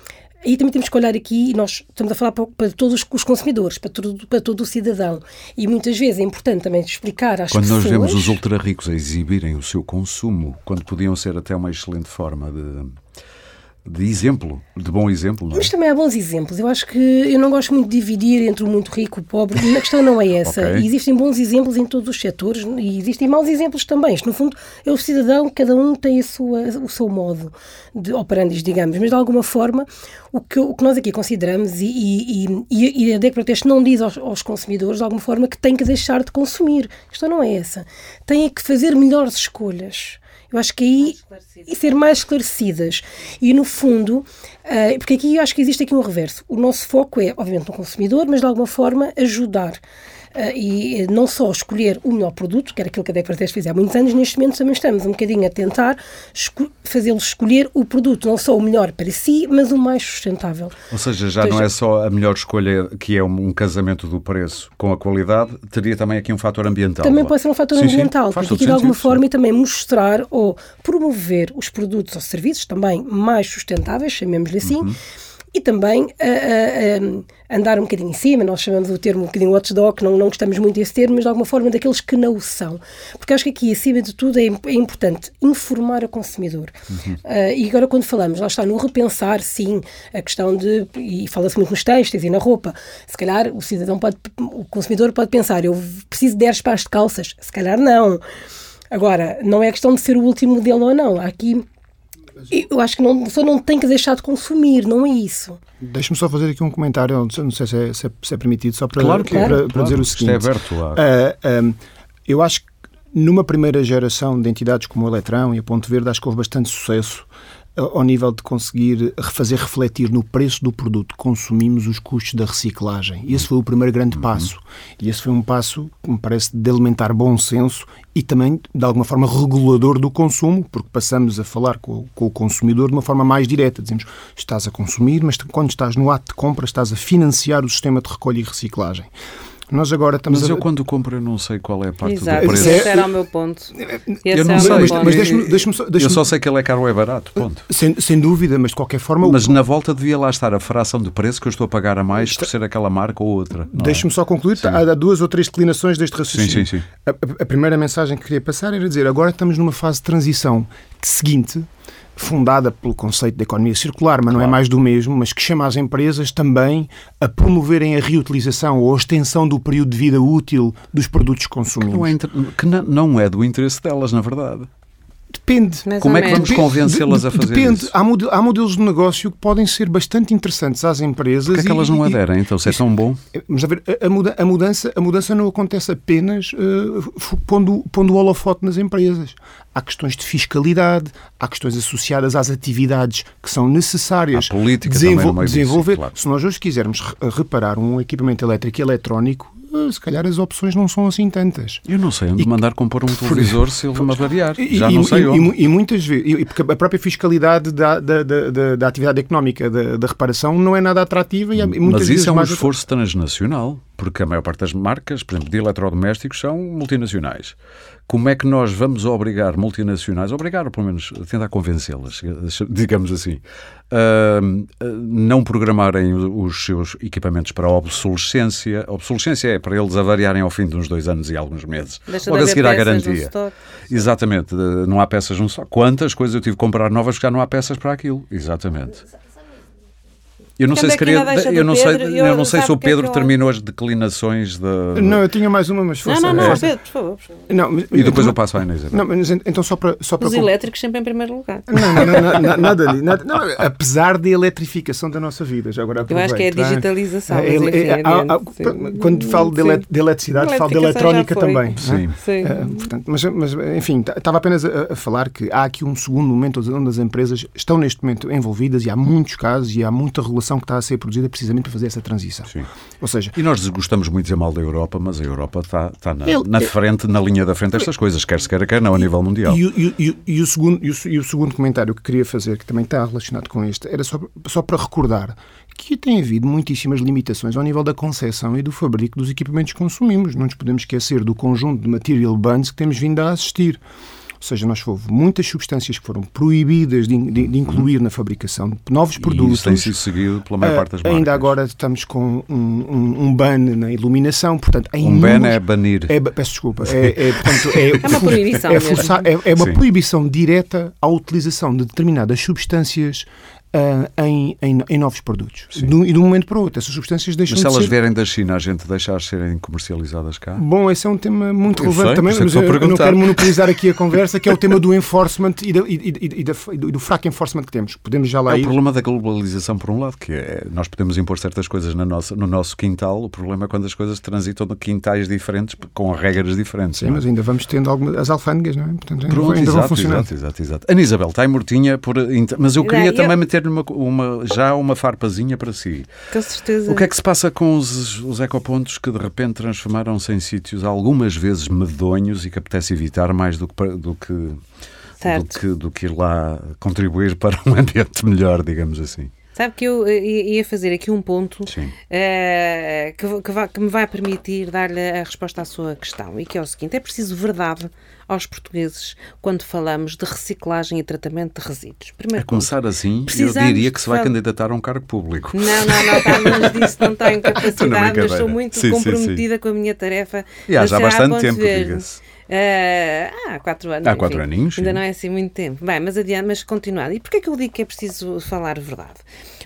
Aí também temos que olhar aqui, nós estamos a falar para, para todos os consumidores, para todo, para todo o cidadão. E muitas vezes é importante também explicar às quando pessoas... Quando nós vemos os ultra-ricos a exibirem o seu consumo, quando podiam ser até uma excelente forma de de exemplo, de bom exemplo. É? Mas também há bons exemplos. Eu acho que eu não gosto muito de dividir entre o muito rico e o pobre. A questão não é [laughs] essa. okay. Existem bons exemplos em todos os setores e existem maus exemplos também. Isto, no fundo, é o cidadão, cada um tem a sua, o seu modo de operandis, digamos. Mas, de alguma forma, o que, o que nós aqui consideramos e, e, e, e a DEC Proteste não diz aos, aos, consumidores, de alguma forma, que têm que deixar de consumir. A questão não é essa. Têm que fazer melhores escolhas. Eu acho que aí e ser mais esclarecidas. E no fundo, uh, porque aqui eu acho que existe aqui um reverso. O nosso foco é, obviamente, no consumidor, mas de alguma forma ajudar. Uh, e não só escolher o melhor produto, que era aquilo que a Decreteste fez há muitos anos, neste momento também estamos um bocadinho a tentar esco fazê-los escolher o produto, não só o melhor para si, mas o mais sustentável. Ou seja, já então, não é só a melhor escolha que é um, casamento do preço com a qualidade, teria também aqui um fator ambiental. Também pode ser um fator sim, ambiental, sim, porque aqui de alguma sentido, forma sim. e também mostrar ou promover os produtos ou serviços também mais sustentáveis, chamemos-lhe assim, uhum e também uh, uh, andar um bocadinho em cima, nós chamamos o termo um bocadinho watchdog, não, não gostamos muito desse termo, mas de alguma forma daqueles que não o são. Porque acho que aqui, acima de tudo, é, é importante informar o consumidor. Uhum. Uh, e agora, quando falamos, lá está, no repensar, sim, a questão de, e fala-se muito nos textos e na roupa, se calhar o cidadão pode, o consumidor pode pensar, eu preciso de 10 pares de calças, se calhar não. Agora, não é questão de ser o último modelo ou não. Há aqui eu acho que não, a pessoa não tem que deixar de consumir, não é isso. Deixa-me só fazer aqui um comentário, não sei se é, se é, se é permitido, só para, claro, para, para claro, dizer o seguinte. Isto é aberto, claro. Uh, uh, eu acho que numa primeira geração de entidades como o Eletrão e a Ponte Verde, acho que houve bastante sucesso ao nível de conseguir refazer refletir no preço do produto que consumimos os custos da reciclagem. E esse foi o primeiro grande uhum. passo. E esse foi um passo que me parece de alimentar bom senso e também, de alguma forma, regulador do consumo, porque passamos a falar com, com o consumidor de uma forma mais direta. Dizemos, estás a consumir, mas quando estás no ato de compra, estás a financiar o sistema de recolha e reciclagem. Nós agora estamos Mas a... eu quando compro eu não sei qual é a parte Exato, do preço. Esse era o meu ponto. Esse eu não é sei, mas, mas deixa-me, deixa só, deixa Eu só sei que ele é caro ou é barato, ponto. Sem, sem dúvida, mas de qualquer forma... Mas o... na volta devia lá estar a fração de preço que eu estou a pagar a mais Está... por ser aquela marca ou outra. É? Deixa-me é? só concluir. Sim. Há duas ou três declinações deste raciocínio. Sim, sim, sim. A, a primeira mensagem que queria passar era dizer agora estamos numa fase de transição seguinte fundada pelo conceito de economia circular, mas claro. não é mais do mesmo, mas que chama as empresas também a promoverem a reutilização ou a extensão do período de vida útil dos produtos consumidos. Que não é, que não é do interesse delas, na verdade. Depende. Mais Como é que vamos convencê-las a fazer Depende. isso? Há, mod há modelos de negócio que podem ser bastante interessantes às empresas. Porquê é que elas não aderem, então, se é tão bom? Mas a, ver, a, muda a, mudança, a mudança não acontece apenas uh, pondo, pondo o holofote nas empresas. Há questões de fiscalidade, há questões associadas às atividades que são necessárias desenvol desenvolver. Disso, claro. Se nós hoje quisermos reparar um equipamento elétrico e eletrónico, se calhar as opções não são assim tantas. Eu não sei onde e, mandar compor um [laughs] televisor se ele me avariar. Já e, não sei e, onde. E, muitas vezes, porque a própria fiscalidade da, da, da, da atividade económica da, da, reparação não é nada atrativa e muitas Mas isso é um esforço transnacional, porque a maior parte das marcas, por exemplo, de eletrodomésticos, são multinacionais. Como é que nós vamos obrigar multinacionais, obrigar ou pelo menos tentar convencê-las, digamos assim, a não programarem os seus equipamentos para a obsolescência? A obsolescência é para eles avariarem ao fim de uns dois anos e alguns meses. Deixa Logo a seguir à garantia. Exatamente, não há peças no stock. Quantas coisas eu tive que comprar novas porque já não há peças para aquilo? Exatamente. Eu não sei se queria. Eu não sei, eu, eu não sei se o Pedro é terminou as declinações da. Não, eu tinha mais uma, mas força. Não, não, não, Pedro, por favor. Não, mas, e depois eu passo à Inês. Não, mas então só para. Só para Os elétricos sempre em primeiro lugar. Não, não, não, não nada ali. Nada, não, apesar da eletrificação da nossa vida. Já agora eu acho que é a é? digitalização. É, é, é, quando falo de, de eletricidade, falo de eletrónica também. Sim. sim. portanto, mas, mas, enfim, estava apenas a, a falar que há aqui um segundo momento onde as empresas estão neste momento envolvidas e há muitos casos e há muita regulação legislação que está a ser produzida precisamente para fazer essa transição. Sim. Ou seja, E nós gostamos muito de dizer mal da Europa, mas a Europa está, está na, Ele- na frente, na linha da frente destas coisas, quer se queira, quer não, a nível mundial. E, o- e e e segundo, e, o, e o segundo comentário que queria fazer, que também está relacionado com este, era só, só para recordar que tem havido muitíssimas limitações ao nível da concepção e do fabrico dos equipamentos que consumimos. Não nos podemos esquecer do conjunto de material bans que temos vindo a assistir. Ou seja, nós houve muitas substâncias que foram proibidas de, de- de incluir na fabricação de novos E produtos. isso tem sido seguido pela maior Ah, parte das marcas. ainda agora estamos com um, um, um ban na iluminação, portanto, Um ban é banir. é, peço desculpa. É, é, portanto, é, [laughs] É uma proibição é, forçar- é- é uma Sim. proibição direta à utilização de determinadas substâncias ah, em, em, em novos produtos. Um- e de um momento para o outro, essas substâncias deixam Mas se de elas ser... vierem da China, a gente deixa-as serem comercializadas cá? Bom, esse é um tema muito Eu relevante sei, também, mas é que eu, eu não quero monopolizar aqui a [laughs] conversa, que é o tema do enforcement e, da- e- e- e da- e do, do fraco enforcement que temos. Podemos já lá É o ir. problema da globalização, por um lado, que é nós podemos impor certas coisas na nossa, no nosso quintal, o problema é quando as coisas transitam de quintais diferentes com regras diferentes. Sim, é? mas ainda vamos tendo algumas as alfândegas, não é? Portanto, ainda, Pronto, vão- ainda vão exato, funcionar. exato, exato, exato. Ana Isabel, está em mortinha, por, mas eu queria Não, eu- também meter-lhe uma, uma- já uma farpazinha para si. Com certeza. O que é que se passa com os, os ecopontos que de repente transformaram-se em sítios algumas vezes medonhos e que apetece evitar mais do que, do que, do que, do que ir lá contribuir para um [laughs] ambiente melhor, digamos assim? Sabe que eu eh, ia fazer aqui um ponto Sim. eh, que, que vai- que me vai permitir dar-lhe a resposta à sua questão, e que é o seguinte: é preciso verdade aos portugueses quando falamos de reciclagem e tratamento de resíduos. A Primeiro ponto. começar assim, eu diria que se vai candidatar a um cargo público. Não, não, não, está [laughs] longe disso, não tenho capacidade, mas estou muito Sim, sim, comprometida com a minha tarefa. E há já Sociedade bastante tempo, diga-se. Há quatro anos. Há enfim. quatro aninhos, Ainda sim. não é assim muito tempo. Bem, mas adiante, mas continuando. E porquê que eu digo que é preciso falar verdade?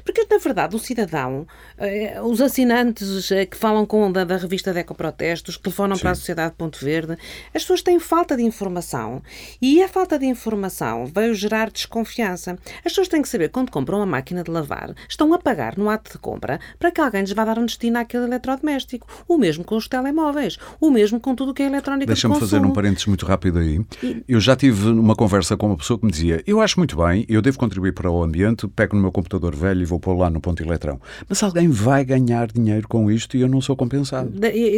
Porque, na verdade, o cidadão, eh, os assinantes eh, que falam com a da, da revista de Ecoprotestos, que telefonam para a Sociedade Ponto Verde, as pessoas têm falta de informação. E a falta de informação veio gerar desconfiança. As pessoas têm que saber, quando compram uma máquina de lavar, estão a pagar no ato de compra para que alguém lhes vá dar um destino àquele eletrodoméstico. O mesmo com os telemóveis. O mesmo com tudo o que é eletrónica de Deixa-me fazer um parênteses muito rápido aí. Eu já tive uma conversa com uma pessoa que me dizia: Eu acho muito bem, eu devo contribuir para o ambiente, pego no meu computador velho e vou pôr lá no ponto eletrão. Mas alguém vai ganhar dinheiro com isto e eu não sou compensado.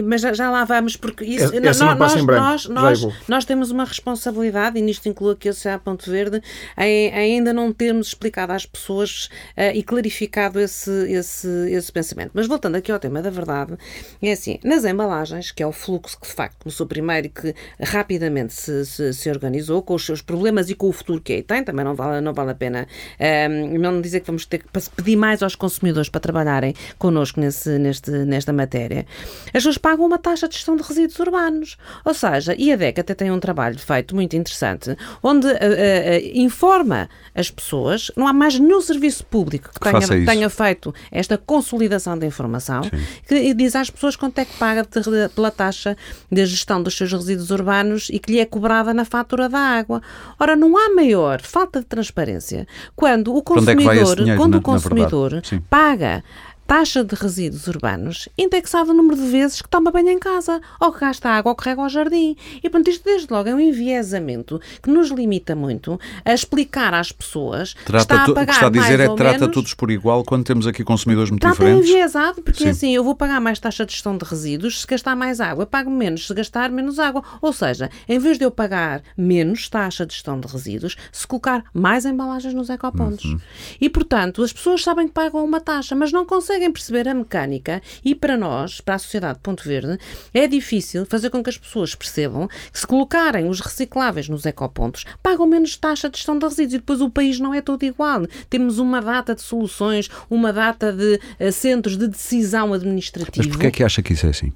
Mas já, já lá vamos, porque isso, É- nós, em branco. nós, Já nós, evolui. nós temos uma responsabilidade, e nisto inclui aqui a Sociedade Ponto Verde, em ainda não termos explicado às pessoas eh, e clarificado esse, esse, esse pensamento. Mas voltando aqui ao tema da verdade, é assim, nas embalagens, que é o fluxo que de facto começou primeiro e que rapidamente se, se, se organizou, com os seus problemas e com o futuro que aí tem, também não vale, não vale a pena eh, não dizer que vamos ter que pedir mais aos consumidores para trabalharem connosco nesse, neste, nesta matéria. As pessoas pagam uma taxa de gestão de resíduos urbanos. Ou seja, e a DEC até tem um trabalho feito muito interessante, onde eh, eh, informa as pessoas, não há mais nenhum serviço público que, Que tenha, tenha feito esta consolidação da informação, que diz às pessoas quanto é que paga de- pela taxa de gestão dos seus resíduos urbanos e que lhe é cobrada na fatura da água. Ora, não há maior falta de transparência quando o é consumidor, dinheiro, quando na- o verdade? Consumidor Sim. paga taxa de resíduos urbanos indexado ao número de vezes que toma banho em casa, ou que gasta água, ou que rega ao jardim. E, portanto, isto desde logo é um enviesamento que nos limita muito a explicar às pessoas que Trata está a tu- o pagar que está a dizer é ou trata menos, todos por igual quando temos aqui consumidores muito Trata diferentes. enviesado, porque Sim. assim, eu vou pagar mais taxa de gestão de resíduos, se gastar mais água, eu pago menos, se gastar menos água. Ou seja, em vez de eu pagar menos taxa de gestão de resíduos, se colocar mais embalagens nos ecopontos. Uhum. E, portanto, as pessoas sabem que pagam uma taxa, mas não conseguem perceber a mecânica. E para nós, para a sociedade Ponto Verde, é difícil fazer com que as pessoas percebam que se colocarem os recicláveis nos ecopontos, pagam menos taxa de gestão de resíduos. E depois o país não é todo igual. Temos uma data de soluções, uma data de eh, centros de decisão administrativa. Mas porquê é que acha que isso é assim?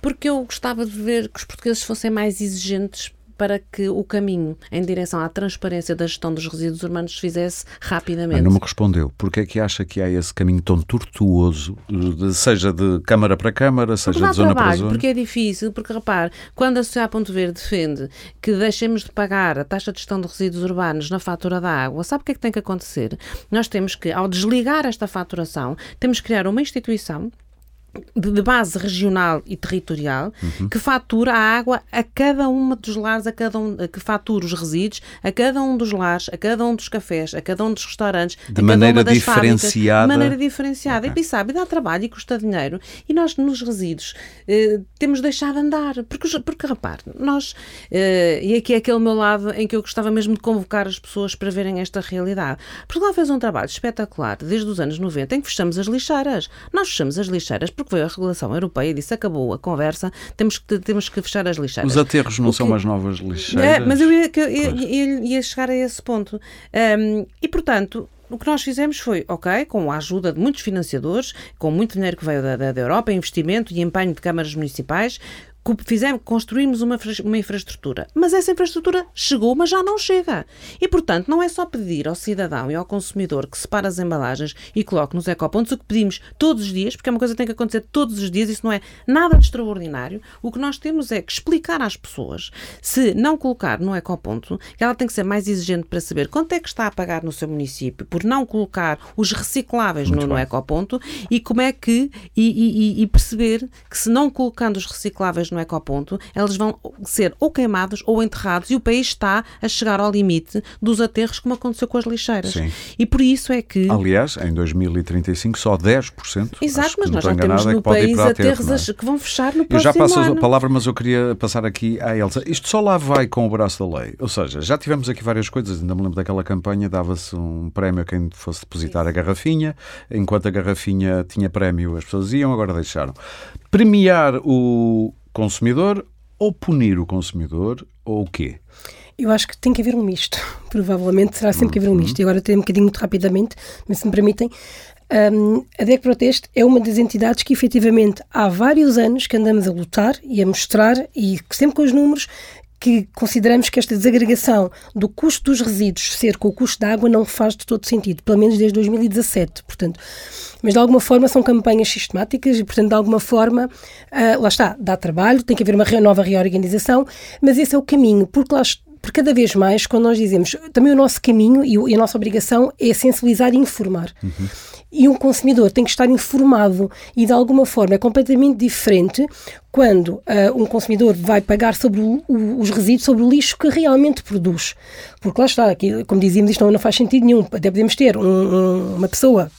Porque eu gostava de ver que os portugueses fossem mais exigentes para que o caminho em direção à transparência da gestão dos resíduos urbanos se fizesse rapidamente. Não me respondeu. Porquê é que acha que há esse caminho tão tortuoso, de- seja de Câmara para Câmara, seja Porque de zona para trabalho, zona? porque é difícil, porque repare, quando a Sociedade Ponto Verde defende que deixemos de pagar a taxa de gestão de resíduos urbanos na fatura da água, sabe o que é que tem que acontecer? Nós temos que, ao desligar esta faturação, temos que criar uma instituição de base regional e territorial uhum. que fatura a água a cada uma dos lares, a cada um, que fatura os resíduos a cada um dos lares, a cada um dos cafés, a cada um dos restaurantes, de maneira diferenciada. de maneira diferenciada. Okay. E sabe, dá trabalho e custa dinheiro. E nós nos resíduos eh, temos deixado andar. Porque, porque repare, nós, eh, e aqui é aquele meu lado em que eu gostava mesmo de convocar as pessoas para verem esta realidade. Portugal fez um trabalho espetacular desde os anos 90 em que fechamos as lixeiras. Nós fechamos as lixeiras porque veio a regulação europeia e disse acabou a conversa, temos que, temos que fechar as lixeiras. Os aterros não são mais novas lixeiras? É, mas eu ia, eu, ia, ia, chegar a esse ponto. Um, e, portanto, o que nós fizemos foi, ok, com a ajuda de muitos financiadores, com muito dinheiro que veio da, da, da Europa, investimento e empenho de câmaras municipais, fizemos, construímos uma, uma infraestrutura. Mas essa infraestrutura chegou, mas já não chega. E, portanto, não é só pedir ao cidadão e ao consumidor que separe as embalagens e coloque nos ecopontos o que pedimos todos os dias, porque é uma coisa que tem que acontecer todos os dias, isso não é nada de extraordinário. O que nós temos é que explicar às pessoas, se não colocar no ecoponto, que ela tem que ser mais exigente para saber quanto é que está a pagar no seu município por não colocar os recicláveis no, no, ecoponto e como é que, e, e, e perceber que se não colocando os recicláveis no ecoponto, eles vão ser ou queimados ou enterrados e o país está a chegar ao limite dos aterros, como aconteceu com as lixeiras. Sim. E por isso é que. Aliás, em 2035 só 10%. Exato, mas nós já temos no é país aterros é? que vão fechar no próximo Eu já passo ano. a palavra, mas eu queria passar aqui à Elsa. Isto só lá vai com o braço da lei. Ou seja, já tivemos aqui várias coisas, ainda me lembro daquela campanha, dava-se um prémio a quem fosse depositar a garrafinha, enquanto a garrafinha tinha prémio, as pessoas iam, agora deixaram. Premiar o, consumidor ou punir o consumidor ou o quê? Eu acho que tem que haver um misto. [laughs] Provavelmente será sempre que haver um misto. E agora, tem um bocadinho muito rapidamente, mas se me permitem, um, a DEC Proteste é uma das entidades que efetivamente há vários anos que andamos a lutar e a mostrar, e sempre com os números, que consideramos que esta desagregação do custo dos resíduos ser com o custo da água não faz de todo sentido, pelo menos desde 2017. Portanto, mas de alguma forma são campanhas sistemáticas e, portanto, de alguma forma, uh, lá está, dá trabalho, tem que haver uma nova reorganização, mas esse é o caminho, porque lá por cada vez mais, quando nós dizemos também o nosso caminho e, a nossa obrigação é sensibilizar e informar. Uhum. E um consumidor tem que estar informado e, de alguma forma, é completamente diferente quando uh, um consumidor vai pagar sobre o, o, os resíduos, sobre o lixo que realmente produz. Porque lá está, aqui, como dizíamos, isto não, não faz sentido nenhum. Até podemos ter um, um, uma pessoa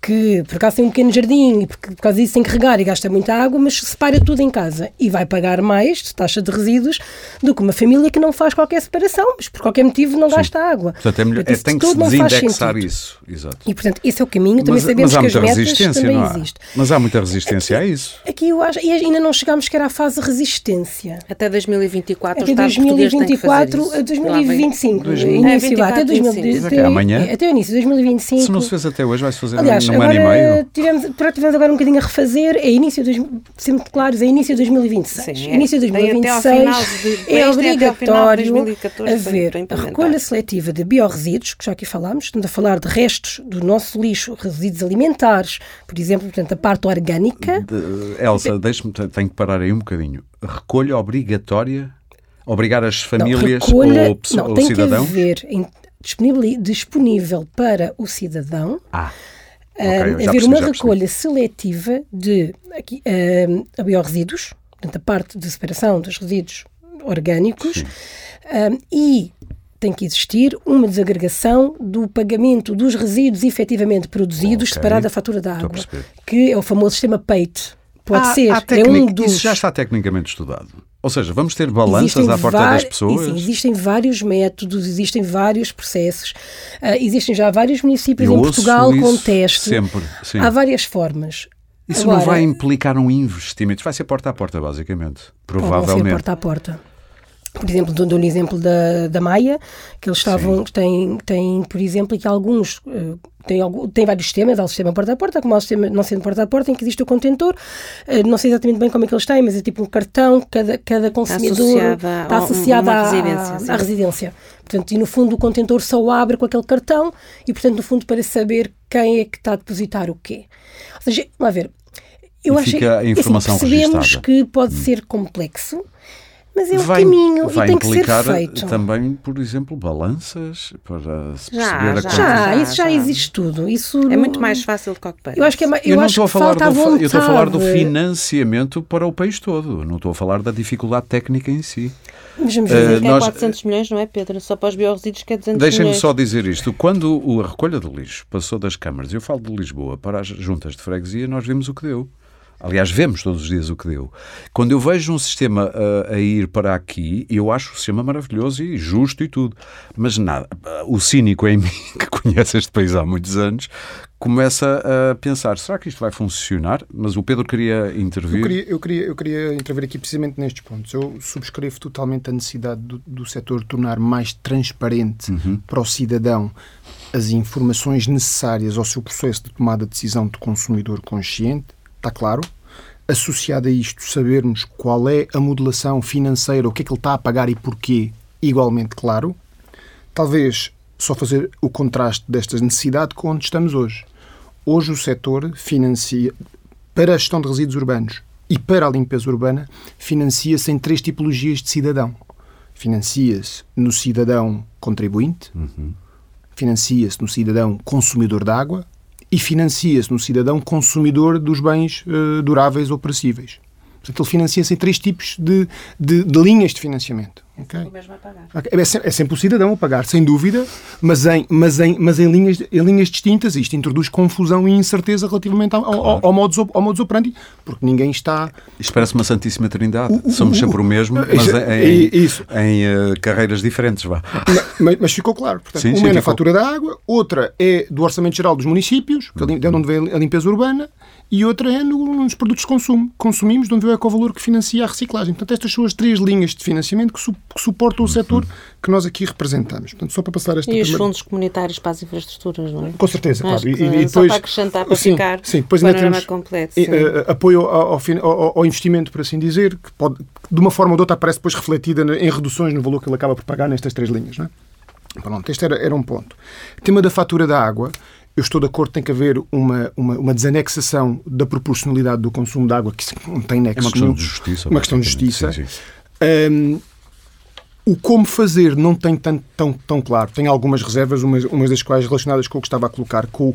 que por acaso tem um pequeno jardim e por, por causa disso tem que regar e gasta muita água, mas separa tudo em casa e vai pagar mais de taxa de resíduos do que uma família que não faz qualquer separação, mas por qualquer motivo não Sim. gasta água. Portanto, é melhor, é, tem que se desindexar isso. Exato. E, portanto, esse é o caminho. Também mas, sabemos mas que as metas também não há. existe. Mas há muita resistência aqui, a isso. Aqui eu acho, e ainda não chegámos que era a fase de resistência. Até 2024 até 2024 a 2025. Início, até, 2025. Até, amanhã. até o início de 2025. Se não se fez até hoje, vai-se fazer Aliás, num ano e meio tivemos, tivemos agora um bocadinho a refazer, é início, de, sempre claros, é início de 2026. Sim, é. Início de 2026 de, é obrigatório de haver a recolha seletiva de biorresíduos, que já aqui falámos, estamos a falar de restos do nosso lixo, resíduos alimentares, por exemplo, portanto, a parte orgânica. De, Elsa, deixe-me, tenho que parar aí um bocadinho. Recolha obrigatória? Obrigar as famílias não, recolha, ou, não, ou tem cidadão? Que haver disponível, disponível para o cidadão. Ah okay, haver uma recolha seletiva de aqui, uh, biorresíduos, portanto, a parte de separação dos resíduos orgânicos, e tem que existir uma desagregação do pagamento dos resíduos efetivamente produzidos okay. separado da fatura da água, que é o famoso sistema PEIT. Pode há, ser, há é um dos... Isso já está tecnicamente estudado. Ou seja, vamos ter balanças existem à porta das pessoas? Sim, existem vários métodos, existem vários processos, uh, existem já vários municípios Eu em Portugal com teste. Sempre, sim. Há várias formas. Isso Agora, não vai implicar um investimento, vai ser porta a porta, basicamente. Provavelmente. Pode ser porta a porta por exemplo, dou um exemplo da, da Maia, que eles estavam, têm, têm, por exemplo, que alguns, uh, têm, têm vários sistemas, há o sistema porta a porta, como há o sistema não sendo porta a porta, em que existe o contentor, uh, não sei exatamente bem como é que eles têm, mas é tipo um cartão, cada, cada consumidor está associado à, residência, à, residência. Portanto, e no fundo o contentor só abre com aquele cartão e, portanto, no fundo, para saber quem é que está a depositar o quê. Ou seja, vamos ver, eu e acho que a informação assim, percebemos registada. que pode hum. ser complexo, Mas é um vai, caminho vai e tem que ser implicar feito. também, por exemplo, balanças para se Já, perceber a já. quantia- Já, Já, isso já, já. existe tudo. Isso É não- muito mais fácil do que o que parece. Eu acho que é. Eu, Eu, não acho estou a falar falta a do, vontade. eu estou a falar do financiamento para o país todo. Não estou a falar da dificuldade técnica em si. Mas vamos ver. Que é nós- 400 milhões, não é, Pedro? Só para os biorresíduos que é 200 Deixem-me milhões. só dizer isto. Quando o- a recolha de lixo passou das câmaras, eu falo de Lisboa, para as juntas de freguesia, nós vimos o que deu. Aliás, vemos todos os dias o que deu. Quando eu vejo um sistema ah, a ir para aqui, eu acho o sistema maravilhoso e justo e tudo. Mas nada, o cínico em [laughs] mim, que conhece este país há muitos anos, começa a pensar: será que isto vai funcionar? Mas o Pedro queria intervir. Eu queria, eu, queria, eu queria intervir aqui precisamente nestes pontos. Eu subscrevo totalmente a necessidade do, do setor tornar mais transparente para o cidadão as informações necessárias ao seu processo de tomada de decisão de consumidor consciente, está claro. Associado a isto, sabermos qual é a modelação financeira, o que é que ele está a pagar e porquê, igualmente claro. Talvez só fazer o contraste desta necessidade com onde estamos hoje. Hoje o setor financia, para a gestão de resíduos urbanos e para a limpeza urbana, financia-se em três tipologias de cidadão. Financia-se no cidadão contribuinte, financia-se no cidadão consumidor de água e financia-se no cidadão consumidor dos bens eh, duráveis ou perecíveis. Portanto, ele financia-se em três tipos de, de- de linhas de financiamento. Ok? O mesmo vai pagar. Ok, É sempre, é sempre o cidadão a pagar, sem dúvida, mas em, mas em, mas em, linhas, em linhas distintas. Isto introduz confusão e incerteza relativamente ao, ao, ao, modus, ao modus operandi, porque ninguém está. Isto parece uma Santíssima Trindade. O- o- Somos o- sempre o mesmo, [laughs] mas em, isso. em, eh, carreiras diferentes. Vá. Mas, mas ficou claro. Portanto, Sim, uma sim, é na ficou. fatura da água, outra é do Orçamento Geral dos Municípios, que é de onde vem a limpeza urbana, e outra é no- nos produtos de consumo. Consumimos, de onde vem o ecovalor que financia a reciclagem. Portanto, estas são as três linhas de financiamento que, su- que suportam o setor que nós aqui representamos. Portanto, só para passar esta E os primeira- fundos comunitários para as infraestruturas, não é? Com certeza, Acho claro. E, que e só depois, para acrescentar, para sim, ficar sim, depois o ainda panorama temos completo, sim. eh, apoio ao, ao ao- investimento, por assim dizer, que pode, de uma forma ou de outra aparece depois refletida em reduções no valor que ele acaba por pagar nestas três linhas. Não é? Pronto, este era, era um ponto. Tema da fatura da água. Eu estou de acordo, tem que haver uma, uma, uma desanexação da proporcionalidade do consumo de água, que não tem É nexo uma questão nenhum. de justiça. Uma questão de justiça. Sim, sim. Hum, o como fazer não tem tanto, tão, tão claro. Tem algumas reservas, umas, umas das quais relacionadas com o que estava a colocar. Com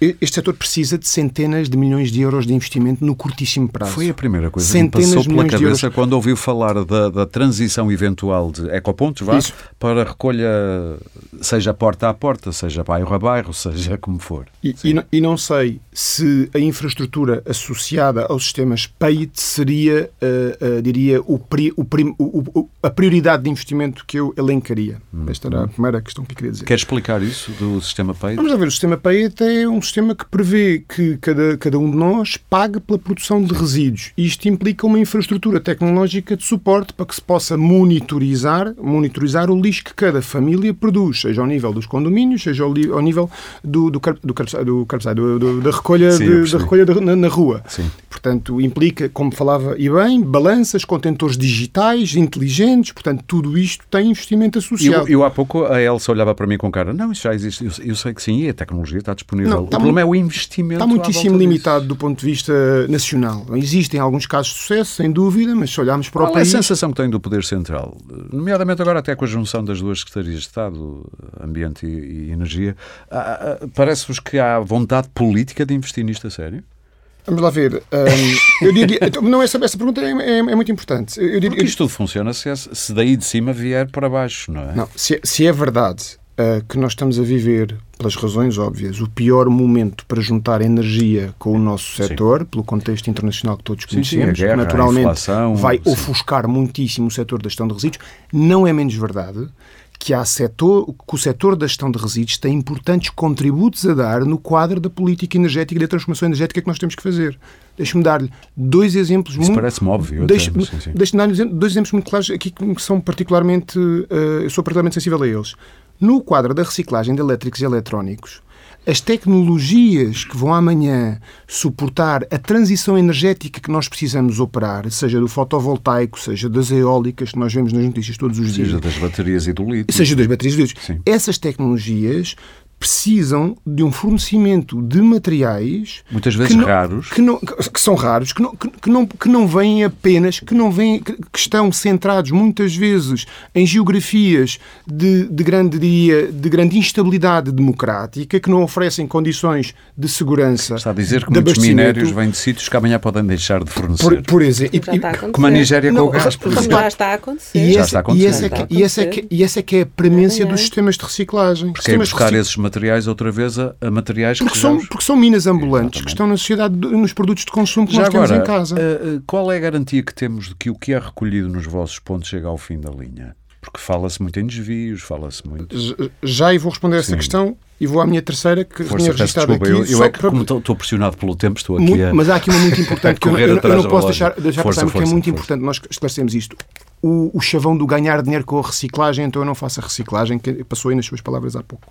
este setor precisa de centenas de milhões de euros de investimento no curtíssimo prazo. Foi a primeira coisa Centenas que me passou pela cabeça quando ouviu falar da, da transição eventual de ecopontos vá, Isso. para recolha, seja porta a porta, seja bairro a bairro, seja como for. E, e não, e não sei se a infraestrutura associada aos sistemas PAIT seria, eh, eh, diria, o pri- o prim- o- a prioridade de investimento que eu elencaria. Esta era a primeira questão que eu queria dizer. Quer explicar isso do sistema PAID? Vamos lá ver, o sistema PAET é um sistema que prevê que cada, cada um de nós pague pela produção de resíduos. Isto implica uma infraestrutura tecnológica de suporte para que se possa monitorizar, monitorizar o lixo que cada família produz, seja ao nível dos condomínios, seja ao, ao nível do, do, do, do, do- da recolha, Sim, de- da recolha da- na, na rua. Sim. Portanto, implica, como falava e bem, balanças, contentores digitais, inteligentes, portanto, tudo isto tem investimento associado. Eu, eu há pouco a Elsa olhava para mim com cara, não, isso já existe, eu, eu sei que sim, e a tecnologia está disponível. Não, o está problema mu- é o investimento. Está muitíssimo disso. limitado do ponto de vista nacional. Existem alguns casos de sucesso, sem dúvida, mas se olharmos para o Qual é a país. sensação que tem do Poder Central? Nomeadamente agora até com a junção das duas secretarias de Estado, Ambiente e, e Energia, ah, ah, parece-vos que há vontade política de investir nisto a sério? Vamos lá ver. hum, eu diria. então, Não, essa, essa pergunta é, é- é muito importante. Eu diria, Porque isto tudo funciona se, se daí de cima vier para baixo, não é? Não, se, se é verdade uh, que nós estamos a viver, pelas razões óbvias, o pior momento para juntar energia com o nosso Sim. setor, pelo contexto internacional que todos Sim, sim, conhecemos, guerra, a naturalmente inflação, vai sim. ofuscar muitíssimo o setor da gestão de resíduos, não é menos verdade que, há setor, que o setor da gestão de resíduos tem importantes contributos a dar no quadro da política energética e da transformação energética que nós temos que fazer. Deixe-me dar-lhe dois exemplos Isso muito- parece-me óbvio. Deixe-me sim, sim. deixe-me dar dois exemplos muito claros aqui que são particularmente. eh, eu sou particularmente sensível a eles. No quadro da reciclagem de elétricos e eletrónicos, as tecnologias que vão amanhã suportar a transição energética que nós precisamos operar, seja do fotovoltaico, seja das eólicas, que nós vemos nas notícias todos os dias, Seja das baterias e do lítio. seja das baterias de lítio, Sim. essas tecnologias precisam de um fornecimento de materiais muitas vezes que não, raros. que, não, que são raros que não, que, que, não, que não vêm apenas que não vêm que, estão centrados muitas vezes em geografias de, de grande dia de grande instabilidade democrática que não oferecem condições de segurança está a dizer que muitos minérios vêm de sítios que amanhã podem deixar de fornecer. Por, por exemplo e, como a Nigéria com o gás por exemplo. Já está a acontecer. E, essa, e, essa, é e, essa é que, e essa é que é a premência dos sistemas de reciclagem. Porque é buscar esses materiais outra vez a, a materiais porque que são, porque são minas ambulantes Exatamente. que estão na sociedade, nos produtos de consumo que Já nós agora, temos em casa. Uh, qual é a garantia que temos de que o que é recolhido nos vossos pontos chega ao fim da linha? Porque fala-se muito em desvios, fala-se muito. Já e vou responder a essa Sim. questão e vou à minha terceira que Força, tinha registrado aqui. Eu, eu é que, para... como estou pressionado pelo tempo, estou aqui muito, a... Mas há aqui uma muito [laughs] importante que eu, eu, eu, não posso deixar, deixar força, passar, porque é muito força. importante nós esclarecemos isto. O, o, chavão do ganhar dinheiro com a reciclagem, então eu não faço a reciclagem, que passou aí nas suas palavras há pouco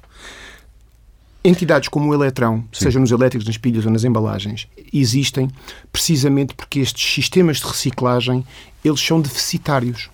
entidades como o Eletrão, Sim. seja nos elétricos, nas pilhas ou nas embalagens, existem precisamente porque estes sistemas de reciclagem eles são deficitários.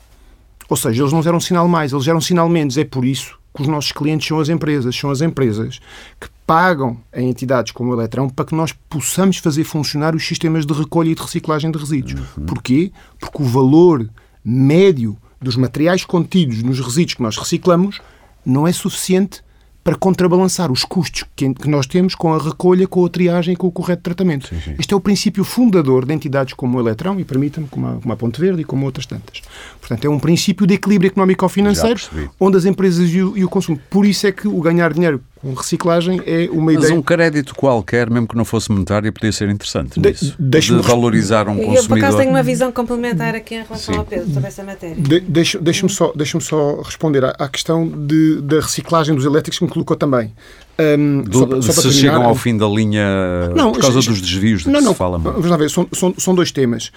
Ou seja, eles não geram sinal mais, eles geram sinal menos. É por isso que os nossos clientes são as empresas. São as empresas que pagam a entidades como o Eletrão para que nós possamos fazer funcionar os sistemas de recolha e de reciclagem de resíduos. Uhum. Porquê? Porque o valor médio dos materiais contidos nos resíduos que nós reciclamos não é suficiente para contrabalançar os custos que, nós temos com a recolha, com a triagem e com o correto tratamento. Sim, sim. Este é o princípio fundador de entidades como o Eletrão e, permita-me, como a, como a Ponte Verde e como outras tantas. Portanto, é um princípio de equilíbrio económico-financeiro onde as empresas e o, e o consumo. Por isso é que o ganhar dinheiro com reciclagem é uma Mas ideia. Mas um crédito qualquer, mesmo que não fosse monetário, podia ser interessante de, de valorizar um consumidor. Eu, por acaso, tenho uma visão complementar aqui em relação Sim. ao Pedro sobre essa matéria. De, Deixa-me deixa só, deixa só responder à, à questão de, da reciclagem dos elétricos que me colocou também. Um, Do, só, só se terminar, chegam ao fim da linha não, por causa dos desvios de não, que não, se fala. Vamos lá ver, são, são, são dois temas.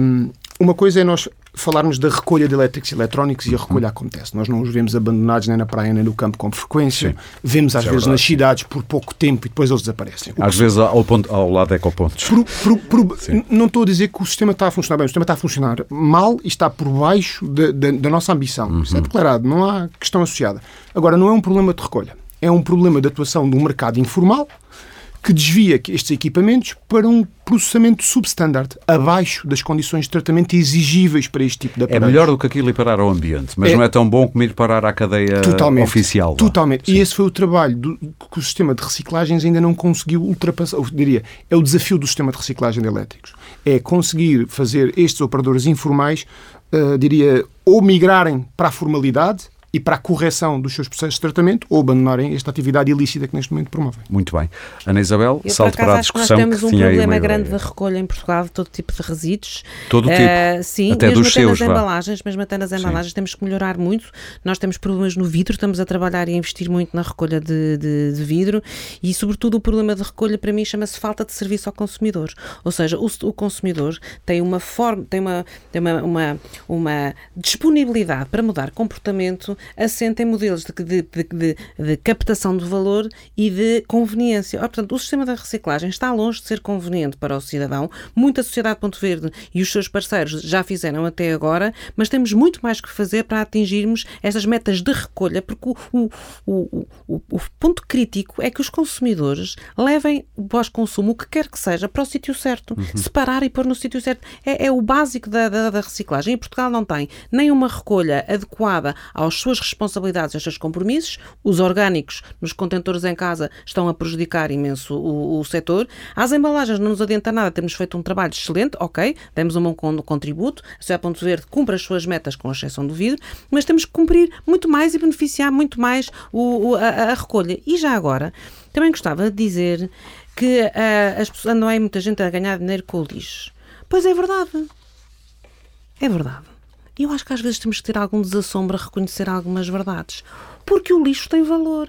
Um, uma coisa é nós falarmos da recolha de elétricos e eletrónicos e a recolha uhum. acontece. Nós não os vemos abandonados nem na praia nem no campo com frequência. Sim. Vemos às é vezes verdade. nas cidades por pouco tempo e depois eles desaparecem. Às vezes ao, ponto, ao lado ecopontos. Por, por, por, não estou a dizer que o sistema está a funcionar bem. O sistema está a funcionar mal e está por baixo de, de, da nossa ambição. Uhum. Isso é declarado, não há questão associada. Agora, não é um problema de recolha. É um problema de atuação de um mercado informal que desvia estes equipamentos para um processamento substandard, abaixo das condições de tratamento exigíveis para este tipo de aparelhos. É melhor do que aquilo ir parar ao ambiente, mas é, não é tão bom como ir parar à cadeia totalmente, oficial. Totalmente. E esse foi o trabalho do, que o sistema de reciclagens ainda não conseguiu ultrapassar. Eu diria, é o desafio do sistema de reciclagem de elétricos. É conseguir fazer estes operadores informais, uh, diria, ou migrarem para a formalidade, e para a correção dos seus processos de tratamento ou abandonarem esta atividade ilícita que neste momento promovem. Muito bem. Ana Isabel, Eu, salto para a discussão nós temos que um problema grande de recolha em Portugal de todo tipo de resíduos. Todo tipo? Uh, sim, até mesmo dos até seus, nas embalagens, mesmo até nas embalagens sim. temos que melhorar muito. Nós temos problemas no vidro, estamos a trabalhar e a investir muito na recolha de, de, de vidro e, sobretudo, o problema de recolha para mim chama-se falta de serviço ao consumidor. Ou seja, o, o consumidor tem uma forma, tem uma, tem uma, uma, uma disponibilidade para mudar comportamento assente em modelos de, de, de, de, captação de valor e de conveniência. Ora, portanto, o sistema da reciclagem está longe de ser conveniente para o cidadão. Muita sociedade Ponto Verde e os seus parceiros já fizeram até agora, mas temos muito mais que fazer para atingirmos estas metas de recolha, porque o, o, o, o, ponto crítico é que os consumidores levem o pós-consumo, o que quer que seja, para o sítio certo. Uhum. Separar e pôr no sítio certo. É, é o básico da, da, da reciclagem. E Portugal não tem nem uma recolha adequada às suas responsabilidades responsabilidades, estes compromissos. Os orgânicos nos contentores em casa estão a prejudicar imenso o, o setor. As embalagens não nos adianta nada, temos feito um trabalho excelente, ok, demos um bom contributo, a Sociedade Ponto Verde cumpre as suas metas com exceção do vidro, mas temos que cumprir muito mais e beneficiar muito mais o, o, a, a, recolha. E já agora, também gostava de dizer que uh, as pessoas, não é muita gente a ganhar dinheiro com o lixo. Pois é verdade. É verdade. E eu acho que às vezes temos que ter algum desassombro a reconhecer algumas verdades. Porque o lixo tem valor.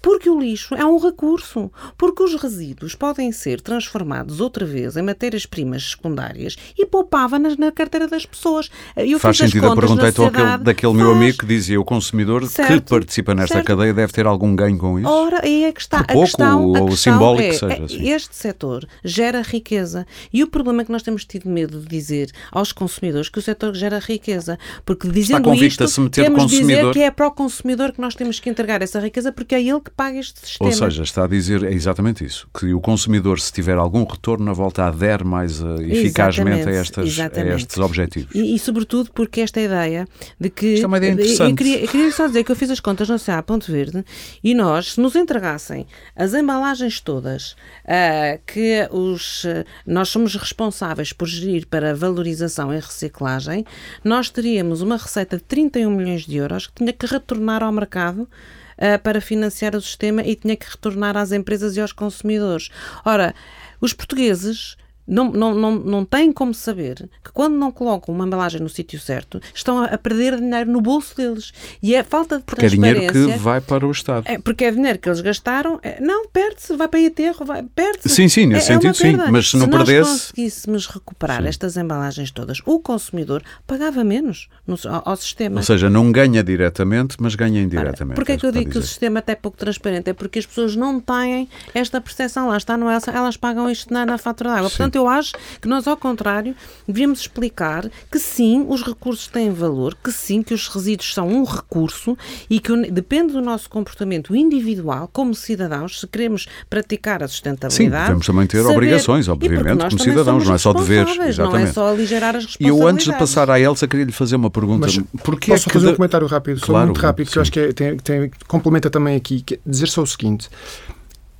Porque o lixo é um recurso. Porque os resíduos podem ser transformados outra vez em matérias-primas secundárias e poupava nas na carteira das pessoas. Eu Faz sentido a pergunta então aquele, daquele meu amigo que dizia o consumidor certo, que participa nesta certo. cadeia deve ter algum ganho com isso? Ora, é que está. Pouco, a questão, ou questão simbólico é, seja. Assim. Este setor gera riqueza. E o problema é que nós temos tido medo de dizer aos consumidores que o setor gera riqueza. Porque dizendo isto, a se meter temos consumidor. dizer que é para o consumidor que nós temos que entregar essa riqueza porque é ele que paga este sistema. Ou seja, está a dizer é exatamente isso, que o consumidor, se tiver algum retorno na volta, adere mais uh, eficazmente a, estas, a, estes objetivos. E, e, sobretudo, porque esta ideia de que... Isto é uma ideia interessante. Eu queria, eu queria só dizer que eu fiz as contas no CA Ponto Verde e nós, se nos entregassem as embalagens todas uh, que os, uh, nós somos responsáveis por gerir para valorização e reciclagem, nós teríamos uma receita de 31 milhões de euros que tinha que retornar ao mercado uh, para financiar o sistema e tinha que retornar às empresas e aos consumidores. Ora, os portugueses não, não, não, não têm como saber que quando não colocam uma embalagem no sítio certo, estão a, perder dinheiro no bolso deles. E é falta de porque transparência. Porque é dinheiro que vai para o Estado. É, porque é dinheiro que eles gastaram. É, não, perde-se, vai para o aterro, perde-se. Sim, sim, nesse é, é sentido, sim. Mas se não perdesse. Se nós conseguíssemos recuperar sim. estas embalagens todas, o consumidor pagava menos no, ao, ao, sistema. Ou seja, não ganha diretamente, mas ganha indiretamente. Porquê é que eu digo que o sistema até é pouco transparente? É porque as pessoas não têm esta percepção. Lá está, não é, elas pagam isto na, na fatura de água. Portanto, Portanto, eu acho que nós, ao contrário, devíamos explicar que sim, os recursos têm valor, que sim, que os resíduos são um recurso e que depende do nosso comportamento individual como cidadãos, se queremos praticar a sustentabilidade. Sim, devemos também ter saber, obrigações, obviamente, como cidadãos, não é só deveres. Exatamente. Não é só aligerar as responsabilidades. E eu, antes de passar à Elsa, queria lhe fazer uma pergunta. Mas Porquê posso é fazer um comentário rápido, claro, muito rápido, sim. que eu acho que é, tem, tem, complementa também aqui, que é dizer só o seguinte.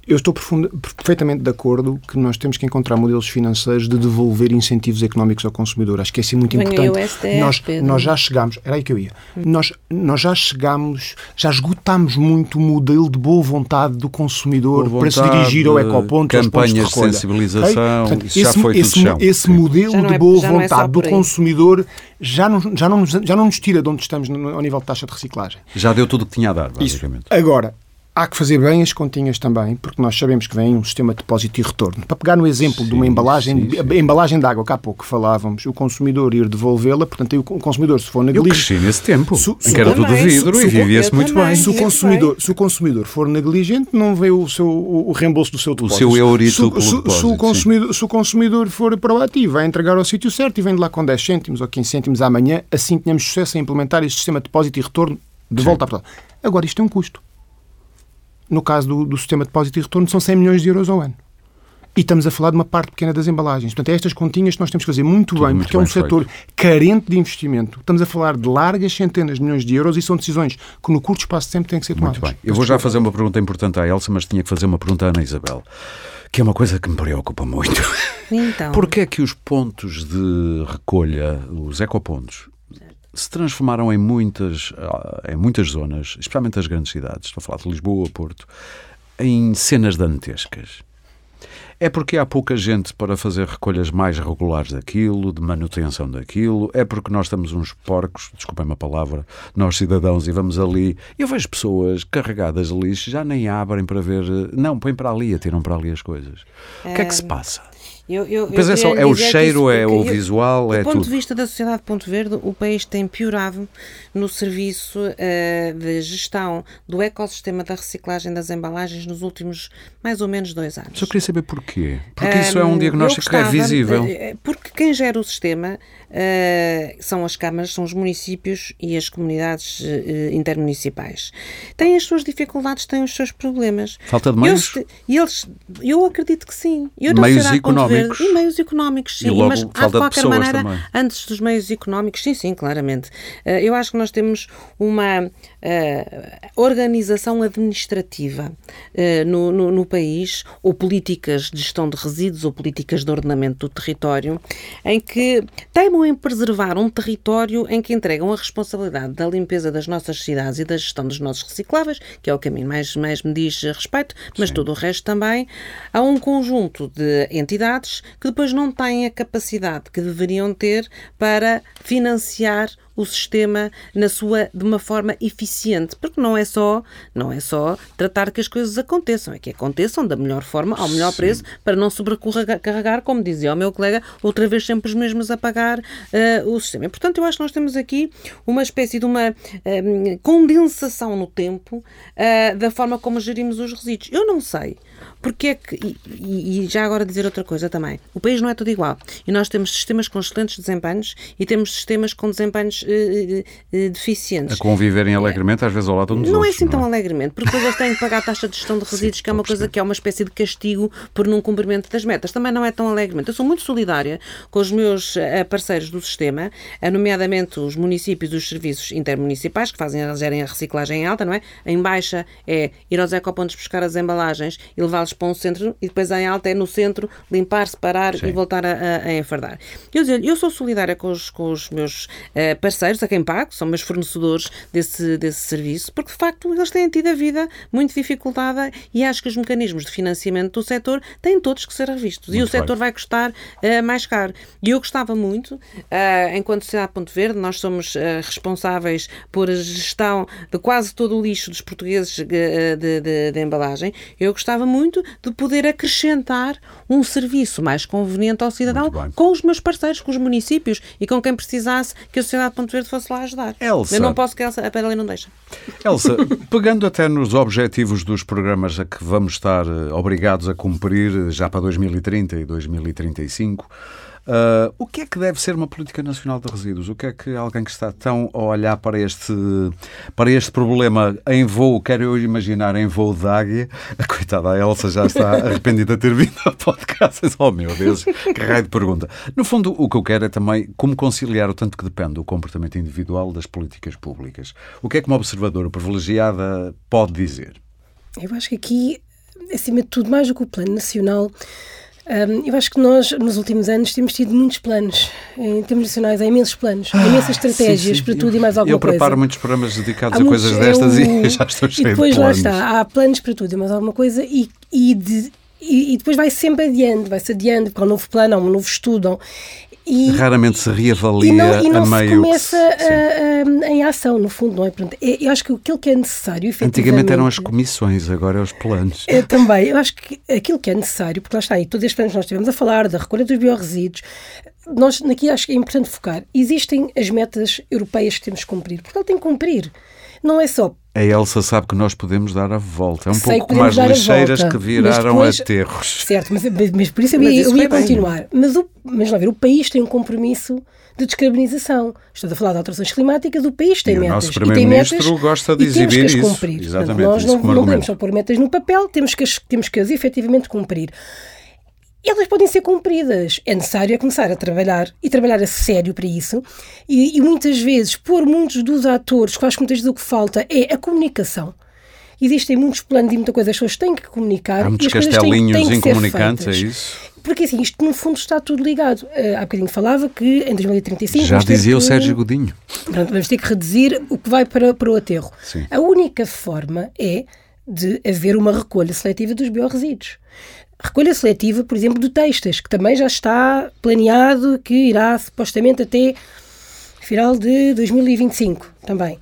Eu estou perfeitamente de acordo que nós temos que encontrar modelos financeiros de devolver incentivos económicos ao consumidor. Acho que é assim muito Venha importante. STF, nós, nós já chegámos, era aí que eu ia, hum. nós, nós já chegámos, já esgotámos muito o modelo de boa vontade do consumidor vontade, para se dirigir ao ecoponto, campanhas de, de, sensibilização, okay? Portanto, isso esse, já foi esse, tudo esse modelo de é- boa é vontade é do consumidor já não, já, não, já não nos tira de onde estamos no, ao nível de taxa de reciclagem. Já deu tudo o que tinha a dar, basicamente. Isso. Agora, Há que fazer bem as continhas também, porque nós sabemos que vem um sistema de depósito e retorno. Para pegar no exemplo sim, de uma embalagem, sim, sim. a embalagem de água que há pouco falávamos, o consumidor ir devolvê-la, portanto, o consumidor, se for negligente. Eu cresci nesse tempo, su, su, em que era tudo vidro su, e vivia-se muito bem. Se o, consumidor, se o consumidor for negligente, não vê o, seu, o, reembolso do seu depósito. O seu eurito se, depósito, se, o consumidor, se o consumidor for proativo, vai entregar ao sítio certo e vem de lá com 10 cêntimos ou 15 cêntimos amanhã, assim tínhamos sucesso em implementar este sistema de depósito e retorno de volta a Portugal. Agora, isto tem um custo no caso do, do sistema de depósito e retorno, são 100 milhões de euros ao ano. E estamos a falar de uma parte pequena das embalagens. Portanto, é estas continhas que nós temos que fazer muito Tudo bem, muito porque bem é um feito. setor carente de investimento. Estamos a falar de largas centenas de milhões de euros e são decisões que, no curto espaço de tempo, têm que ser tomadas. Muito bem. Eu vou já fazer uma pergunta importante à Elsa, mas tinha que fazer uma pergunta à Ana Isabel, que é uma coisa que me preocupa muito. Então. [laughs] Porquê é que os pontos de recolha, os ecopontos, se transformaram em muitas, ah, em muitas zonas, especialmente as grandes cidades, estou a falar de Lisboa, Porto, em cenas dantescas. É porque há pouca gente para fazer recolhas mais regulares daquilo, de manutenção daquilo. É porque nós estamos uns porcos, desculpem a palavra, nós cidadãos, e vamos ali. Eu vejo pessoas carregadas de lixo, já nem abrem para ver. Não, põem para ali, atiram para ali as coisas. É... O que é que se passa? Eu, eu, Pois é, só, é o cheiro, é o visual, é tudo. Do ponto de vista da sociedade de Ponto Verde, o país tem piorado no serviço uh, de gestão do ecossistema da reciclagem das embalagens nos últimos mais ou menos dois anos. Só queria saber porquê. Porque um, isso é um diagnóstico que é visível. Eh, porque quem gera o sistema uh, são as câmaras, são os municípios e as comunidades uh, intermunicipais. Têm as suas dificuldades, têm os seus problemas. Falta de meios? E eles, eu acredito que sim. Eu meios económicos económicos. E meios económicos, sim. E logo mas falta de qualquer de maneira, também. antes dos meios económicos, sim, sim, claramente. Eh, eu acho que nós temos uma uh, organização administrativa uh, no, no, no, país, ou políticas de gestão de resíduos, ou políticas de ordenamento do território, em que teimam em preservar um território em que entregam a responsabilidade da limpeza das nossas cidades e da gestão dos nossos recicláveis, que é o mim mais, mais me diz respeito, mas sim. todo o resto também, a um conjunto de entidades que depois não têm a capacidade que deveriam ter para financiar o sistema na sua de uma forma eficiente, porque não é só não é só tratar que as coisas aconteçam, é que aconteçam da melhor forma, ao melhor Sim. preço, para não sobrecarregar, como dizia o meu colega, outra vez sempre os mesmos a pagar uh, o sistema. E, portanto, eu acho que nós temos aqui uma espécie de uma uh, condensação no tempo uh, da forma como gerimos os resíduos. Eu não sei porque é que, e, e, já agora dizer outra coisa também, o país não é tudo igual e nós temos sistemas com excelentes desempenhos e temos sistemas com desempenhos eh, eh, deficientes. A conviverem alegremente, às vezes ao lado uns Não outros, é assim tão é? alegremente, porque depois eles têm que pagar a taxa de gestão de [laughs] resíduos, que é uma coisa que é uma espécie de castigo por não cumprimento das metas. Também não é tão alegremente. Eu sou muito solidária com os meus eh, parceiros do sistema, eh, nomeadamente os municípios e os serviços intermunicipais, que fazem gerem a reciclagem em alta, não é? Em baixa é ir aos ecopontos buscar as embalagens e levá-los para um centro, e depois em alta é no centro limpar, separar Sim. e voltar a, a, enfardar. Eu, dizer, eu sou solidária com os, com os meus eh, parceiros, a quem pago, são meus fornecedores desse, desse serviço, porque de facto eles têm tido a vida muito dificultada e acho que os mecanismos de financiamento do setor têm todos que ser revistos. e o Muito bem. setor vai custar eh, mais caro. E eu gostava muito, eh, enquanto Sociedade Ponto Verde, nós somos responsáveis por a gestão de quase todo o lixo dos portugueses eh, de, de- de embalagem, eu gostava muito de poder acrescentar um serviço mais conveniente ao cidadão Muito com os meus parceiros, com os municípios e com quem precisasse que a Sociedade Ponto Verde fosse lá ajudar. Elsa. Eu não posso que a Elsa, a não deixa. Elsa, [laughs] pegando até nos objetivos dos programas a que vamos estar eh, obrigados a cumprir eh, já para 2030 e 2035, ah, o que é que deve ser uma política nacional de resíduos? O que é que alguém que está tão a olhar para este, para este problema em voo, quero eu imaginar em voo de águia, [laughs] a coitada a Elsa já está [laughs] arrependida de ter vindo ao podcast. Oh meu Deus, que raio de pergunta. No fundo, o que eu quero é também como conciliar o tanto que depende do comportamento individual das políticas públicas. O que é que uma observadora privilegiada pode dizer? Eu acho que aqui, acima de tudo, mais do que o plano nacional, hum, eu acho que nós, nos últimos anos, temos tido muitos planos. Em termos nacionais, há imensos planos, há imensas estratégias Sim, sim. para tudo e mais alguma Eu preparo coisa. muitos programas dedicados Há a coisas muitos- é destas o- e [laughs] já estou cheio E depois de lá planos. está, há planos para tudo e mais alguma coisa e, e, de- e- depois vai sempre adiante, vai-se adiante, porque há um novo plano, há um novo estudo. E, Raramente se reavalia e não, e não a se meio. começa a- a- em ação, no fundo, não é? Portanto, é- eu acho que aquilo que é necessário. Antigamente eram as comissões, agora é os planos. Eu também, eu acho que aquilo que é necessário, porque lá está aí, todos estes planos nós estivemos a falar, da recolha dos biorresíduos, nós aqui acho que é importante focar. Existem as metas europeias que temos que cumprir, porque ele tem que cumprir. Não é só A Elsa sabe que nós podemos dar a volta. É um Sei pouco como as lixeiras volta, que viraram depois- aterros. Certo, mas, mas- por isso eu Mas ia, isso eu ia continuar. Mas, o, mas lá ver, o país tem um compromisso de descarbonização. Estou a falar de alterações climáticas, o país tem E o metas. nosso e tem primeiro-ministro gosta de exibir isso. cumprir. Portanto, Exatamente, nós isso não, não podemos só pôr metas no papel, temos que temos que as efetivamente cumprir. Elas podem ser cumpridas. É necessário é começar a trabalhar e trabalhar a sério para isso. E, e muitas vezes, por muitos dos atores, que acho que muitas vezes o que falta é a comunicação. Existem muitos planos e muita coisa, as pessoas têm que comunicar. Há muitos têm- castelinhos têm ser incomunicantes, é isso? Porque assim, isto no fundo está tudo ligado. Uh, há bocadinho falava que em 2035. Já dizia o que- Sérgio Godinho. Pronto, vamos ter que reduzir o que vai para, para o aterro. Sim. A única forma é de haver uma recolha seletiva dos biorresíduos. Recolha seletiva, por exemplo, de textas, que também já está planeado que irá supostamente até final de 2025 também.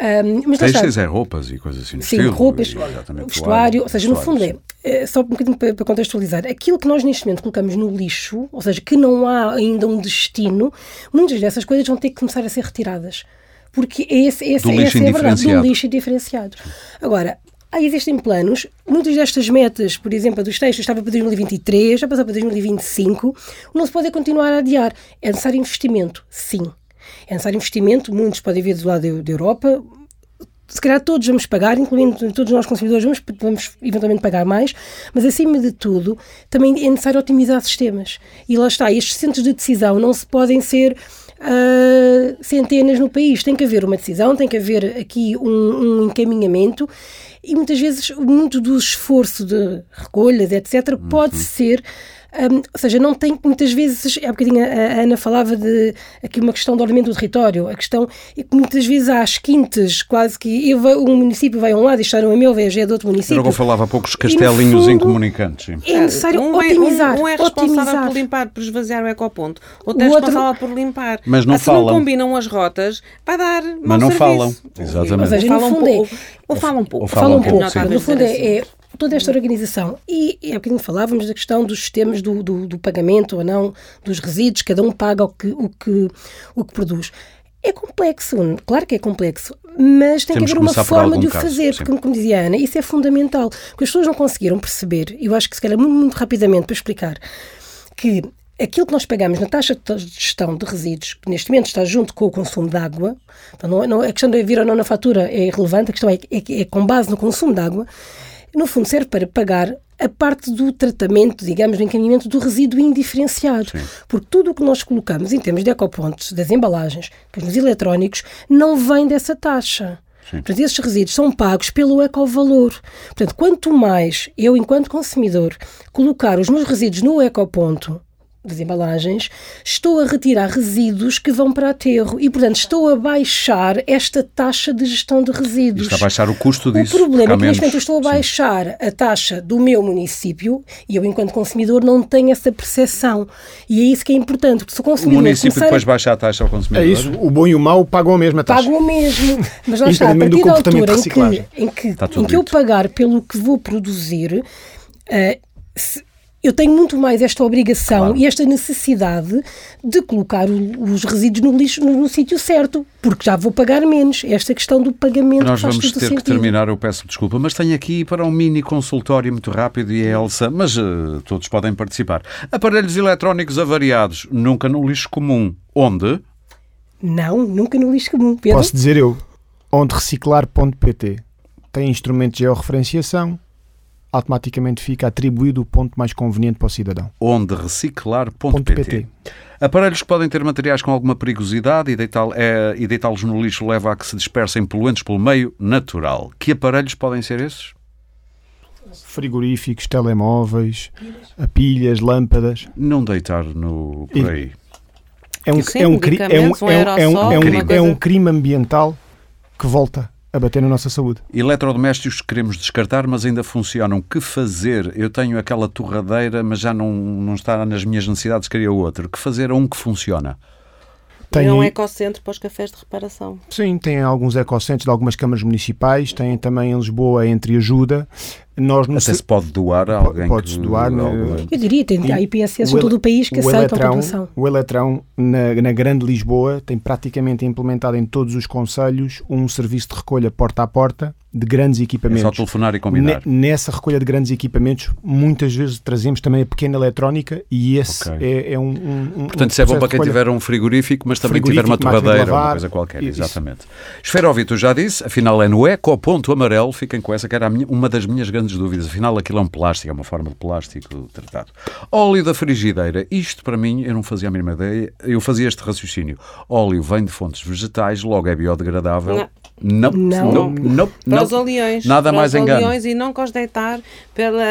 Ahm, mas. Têxteis é roupas e coisas assim. do Sim, estilo, roupas, exatamente, vestuário, ou seja, no fundo vestuário, é, é, só um bocadinho para, para contextualizar, aquilo que nós neste momento colocamos no lixo, ou seja, que não há ainda um destino, muitas dessas coisas vão ter que começar a ser retiradas. Porque esse, esse, Do lixo essa é a verdade, do lixo diferenciado. Agora, aí existem planos, muitas destas metas, por exemplo, a dos textos estava para 2023, já passou para 2025, não se pode continuar a adiar. É necessário investimento, sim. É necessário investimento, muitos podem vir do lado da Europa, se calhar todos vamos pagar, incluindo todos nós consumidores, vamos, vamos eventualmente pagar mais, mas acima de tudo também é necessário otimizar sistemas. E lá está, estes centros de decisão não se podem ser ah, centenas no país. Tem que haver uma decisão, tem que haver aqui um, um encaminhamento e muitas vezes muito do esforço de recolhas, etc., pode ser. Hum, ou seja, não tem muitas vezes, há bocadinho a, a Ana falava de aqui uma questão do ordenamento do território, a questão é que muitas vezes há as quintas, quase que eu, um município vai a um lado e está no meu, vai é de outro Era município. o que eu falava há pouco, os no castelinhos fundo, incomunicantes. sim. É necessário um, otimizar. um, um é responsável otimizar. por limpar, por esvaziar o ecoponto. Outro é O outro- responsável por limpar. Mas não Ah, se falam. não combinam as rotas, vai dar mau não serviço. falam. Exatamente. Ou seja, falam pouco, é- ou falam um pouco. ou Fala falam um pouco, pouco. sim. No fundo é, é assim. Toda esta organização. E é bocadinho falávamos da questão dos sistemas do, do, do pagamento ou não dos resíduos, cada um paga o que, o que, o que produz. É complexo, claro que é complexo, mas tem Temos que que haver uma forma de o caso, fazer, porque, como dizia a Ana, isso é fundamental. Porque as pessoas não conseguiram perceber, e eu acho que se calhar muito, muito rapidamente para explicar, que aquilo que nós pagamos na taxa de gestão de resíduos, que neste momento está junto com o consumo de água, então não, não, a questão de vir ou não na fatura é irrelevante, a questão é, é, é com base no consumo de água, no fundo serve para pagar a parte do tratamento, digamos, do encaminhamento do resíduo indiferenciado. Sim. Porque tudo o que nós colocamos em termos de ecopontos, das embalagens, nos eletrónicos, não vem dessa taxa. Sim. Portanto, esses resíduos são pagos pelo ecovalor. Portanto, quanto mais eu, enquanto consumidor, colocar os meus resíduos no ecoponto, das embalagens, estou a retirar resíduos que vão para aterro e, portanto, estou a baixar esta taxa de gestão de resíduos. Está a baixar o custo disso. O problema é que, neste momento, eu estou a baixar Sim. a taxa do meu município e eu, enquanto consumidor, não tenho essa percepção. E é isso que é importante, porque se o consumidor. O município depois a... baixa a taxa ao consumidor. É isso, o bom e o mau pagam a mesma taxa. Pagam o mesmo. Mas lá [laughs] está, a partir da altura em que, em que, em que eu pagar pelo que vou produzir. Uh, se, eu tenho muito mais esta obrigação claro. e esta necessidade de colocar o, os resíduos no lixo no, no sítio certo, porque já vou pagar menos. Esta questão do pagamento Nós vamos ter sentido. que terminar, eu peço desculpa, mas tenho aqui para um mini consultório muito rápido e a Elsa, mas uh, todos podem participar. Aparelhos eletrónicos avariados, nunca no lixo comum. Onde? Não, nunca no lixo comum. Pedro? Posso dizer eu, onde reciclar.pt tem instrumento de georreferenciação, automaticamente fica atribuído o ponto mais conveniente para o cidadão. Onde reciclar.pt. Aparelhos que podem ter materiais com alguma perigosidade e deitá-los é, deitá no lixo leva a que se dispersem poluentes pelo meio natural. Que aparelhos podem ser esses? Frigoríficos, telemóveis, pilhas, lâmpadas. Não deitar no, por aí. É um, é um, é um, é um, é um crime ambiental que volta a bater na nossa saúde. Eletrodomésticos queremos descartar, mas ainda funcionam. Que fazer? Eu tenho aquela torradeira, mas já não, não está nas minhas necessidades, queria outro. Que fazer a um que funciona? Tem um ecocentro para os cafés de reparação. Sim, tem alguns ecocentros de algumas câmaras municipais, tem também em Lisboa entre ajuda. Nós Até se pode doar a alguém Pode-se doar. No... Eu diria, tem a IPSS em todo o país que aceitam a doação. O Eletrão, na, na Grande Lisboa, tem praticamente implementado em todos os conselhos um serviço de recolha porta a porta de grandes equipamentos. É só telefonar e combinar. Nessa recolha de grandes equipamentos, muitas vezes trazemos também a pequena eletrónica e esse okay. é, é, um, um Portanto, um isso é bom para quem tiver um frigorífico, mas também tiver uma torradeira ou uma coisa qualquer. Isso. Exatamente. Esferóvito já disse, afinal é no eco-ponto amarelo, fiquem com essa que era minha, uma das minhas grandes dúvidas. Afinal, aquilo é um plástico, é uma forma de plástico tratado. Óleo da frigideira, isto para mim, eu não fazia a mínima ideia, eu fazia este raciocínio. Óleo vem de fontes vegetais, logo é biodegradável. Não. Não, não, não, não, para os oleões. Nada para mais os engano. oleões e não cos deitar pela,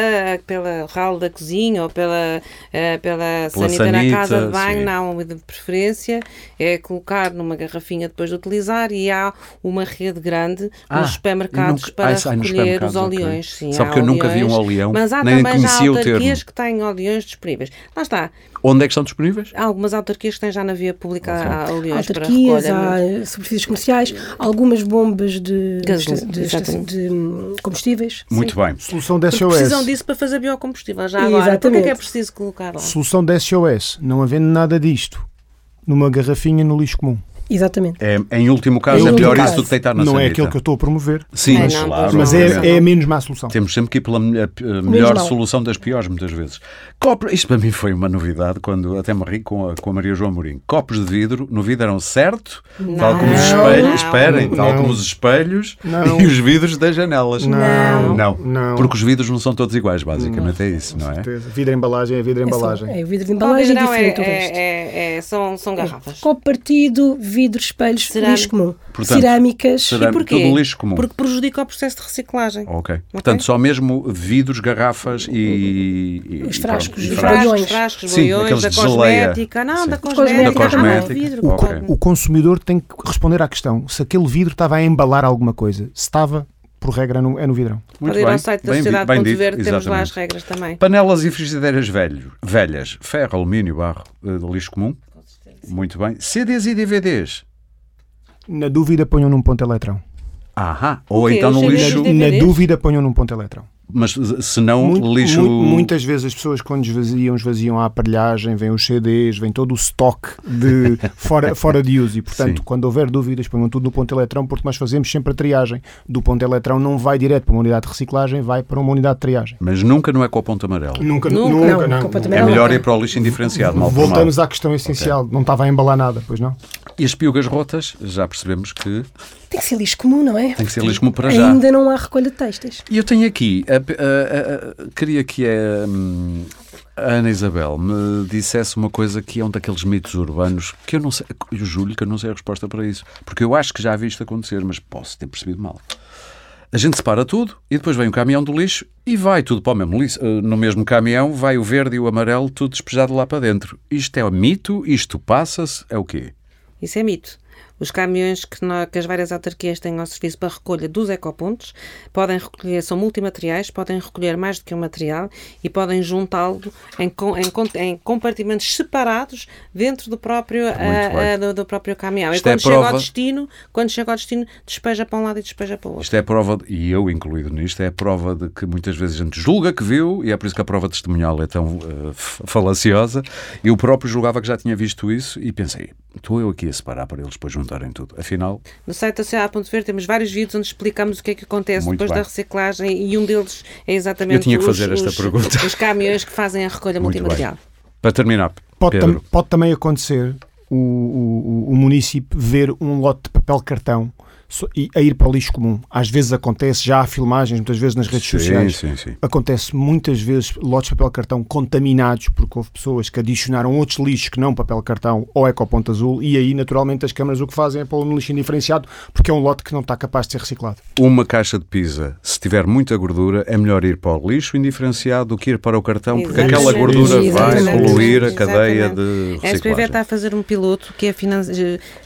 pela ralo da cozinha ou pela, uh, pela, pela sanita, sanita, na casa de banho, sim. não. De preferência é colocar numa garrafinha depois de utilizar e há uma rede grande ah, nos supermercados nunca, para ah, recolher os oleões. Okay. Sim, Só porque eu nunca vi um oleão, mas há nem também já autarquias que têm oleões disponíveis. Lá está. Onde é que estão disponíveis? Há algumas autarquias que têm já na via pública okay. oleões autarquias. Há superfícies comerciais, algumas bombas de, de, de, de combustíveis. Muito Sim. bem. Solução da SOS. Precisam disso para fazer biocombustível. Já agora, Exatamente. Porquê é que é preciso colocar lá? Solução da SOS. Não havendo nada disto numa garrafinha no lixo comum. Exatamente. É, em último caso, em é pior caso, isso do que deitar na Não sanita. é aquilo que eu estou a promover. Sim, mas, não, claro. Mas é, é, a menos má solução. Temos sempre que ir pela melhor solução das piores, muitas vezes. Copo, isto para mim foi uma novidade, quando até me ri com a, com a Maria João Mourinho. Copos de vidro, no vidro eram certo, não, tal como os espelhos, não, esperem, não, tal como os espelhos e os vidros das janelas. Não, não, não. Porque os vidros não são todos iguais, basicamente é isso, não é? Vidro embalagem é vidro embalagem. É, é vidro de embalagem é diferente é, é, é, são, são garrafas. Copo partido, vidro, espelhos, lixo comum. Portanto, Cerâmicas. Cerâmica, e porquê? Tudo lixo comum. Porque prejudica o processo de reciclagem. Ok. Portanto, só mesmo vidros, garrafas e... e os frascos, e frascos, os frascos, Sim, boiões, da cosmética. Não, Sim. da cosmética. Da cosmética. Vidro, o, okay. o consumidor tem que responder à questão se aquele vidro estava a embalar alguma coisa. Se estava, por regra, no, é no vidrão. Muito Pode ir bem. ao site da bem, Sociedade bem Ponto Verde, temos lá as regras também. Panelas e frigideiras velho, velhas, ferro, alumínio, barro, eh, de lixo comum. Muito bem. CDs e DVDs. Na dúvida, ponham num ponto eletrão. Ahá. Ou então no lixo. Na dúvida, ponham num ponto eletrão. Mas se não, Muito- lixo. mu- muitas vezes as pessoas, quando esvaziam, esvaziam a aparelhagem, vem os CDs, vem todo o stock de [laughs] fora, fora de uso. E, portanto, Sim. quando houver dúvidas, ponham tudo no ponto eletrão, porque nós fazemos sempre a triagem. Do ponto eletrão não vai direto para uma unidade de reciclagem, vai para uma unidade de triagem. Mas nunca no ecoponto amarelo. Nunca, Nunca. nunca, Não, não. completamente É Não, melhor não. ir para o lixo indiferenciado. Voltamos à questão essencial. Não estava a embalar nada, pois não? E as piugas rotas, já percebemos que Tem que ser lixo comum, não é? tem que ser lixo como para já. Ainda não há recolha de textas. E eu tenho aqui, a- a- a- queria que a, Ana Isabel me dissesse uma coisa que é um daqueles mitos urbanos que eu não sei, eu julho que eu não sei a resposta para isso, porque eu acho que já vi isto acontecer, mas posso ter percebido mal. A gente separa tudo e depois vem o caminhão do lixo e vai tudo para o mesmo lixo. Eh, No mesmo caminhão vai o verde e o amarelo tudo despejado lá para dentro. Isto é mito? Isto passa-se? É o quê? Isso é mito. Os caminhões que, que as várias autarquias têm ao serviço para recolha dos ecopontos podem recolher, são multimateriais, podem recolher mais do que um material e podem juntá-lo em, em em compartimentos separados dentro do próprio, ah, bem. ah, do, do próprio caminhão. Isto e é quando chega prova- ao destino, quando chega ao destino, despeja para um lado e despeja para o outro. Isto é a prova, de- e eu incluído nisto, é a prova de que muitas vezes a gente julga que viu, e é por isso que a prova testemunhal é tão f- falaciosa. Eu próprio julgava que já tinha visto isso e pensei, estou eu aqui a separar para eles depois juntarem tudo. Afinal, No site da CA.ver temos vários vídeos onde explicamos o que é que acontece depois bem. da reciclagem e um deles é exatamente Eu tinha que os, fazer esta os- pergunta. os caminhões que fazem a recolha Muito multimaterial. para terminar, Pode, Pedro, tam- pode também acontecer o, o, o município ver um lote de papel cartão a ir para o lixo comum. Às vezes acontece, já há filmagens, muitas vezes nas redes sim, sociais. sim, sim. Acontece muitas vezes lotes de papel cartão contaminados porque houve pessoas que adicionaram outros lixos que não papel cartão ou ecoponto azul e aí naturalmente as câmaras o que fazem é pô-lo no lixo indiferenciado porque é um lote que não está capaz de ser reciclado. Uma caixa de pizza, se tiver muita gordura, é melhor ir para o lixo indiferenciado do que ir para o cartão, porque Exatamente. aquela gordura vai poluir a cadeia Exatamente. de A SPV reciclagem. está a fazer um piloto que é finan-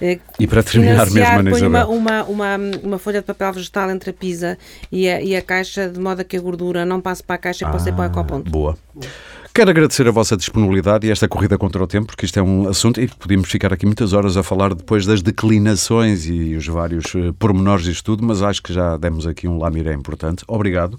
eh, E para terminar mesmo, Ana põe uma, Isabel. uma, uma, uma folha de papel vegetal entre a pizza e a, e a caixa, de modo a que a gordura não passe para a caixa e possa ir para o ecoponto. Boa. Quero agradecer a vossa disponibilidade e esta corrida contra o tempo, porque isto é um assunto e podíamos ficar aqui muitas horas a falar depois das declinações e os vários eh, pormenores disto tudo, mas acho que já demos aqui um lamiré importante. Obrigado.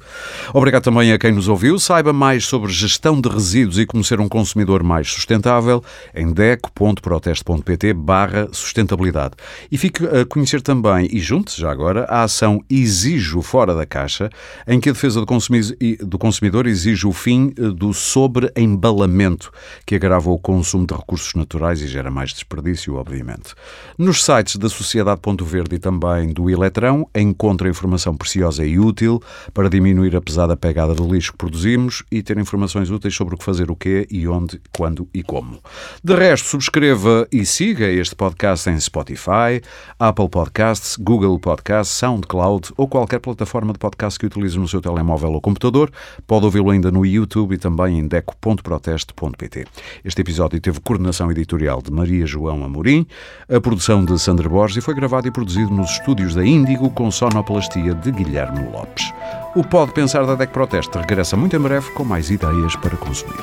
Obrigado também a quem nos ouviu. Saiba mais sobre gestão de resíduos e como ser um consumidor mais sustentável em deco.proteste.pt barra sustentabilidade. E fique a conhecer também, e junte-se já agora, a ação Exijo Fora da Caixa, em que a defesa do consumi- do consumidor exige o fim eh, do sobreembalamento, que agrava o consumo de recursos naturais e gera mais desperdício, obviamente. Nos sites da Sociedade Ponto Verde e também do Eletrão, encontra informação preciosa e útil para diminuir a pesada pegada do lixo que produzimos e ter informações úteis sobre o que fazer o quê e onde, quando e como. De resto, subscreva e siga este podcast em Spotify, Apple Podcasts, Google Podcasts, SoundCloud ou qualquer plataforma de podcast que utilize no seu telemóvel ou computador. Pode ouvi-lo ainda no YouTube e também em deco.proteste.pt. Este episódio teve coordenação editorial de Maria João Amorim, a produção de Sandra Borges e foi gravado e produzido nos estúdios da Índigo com sonoplastia de Guilherme Lopes. O Pode Pensar da DEC Proteste regressa muito em breve com mais ideias para consumir.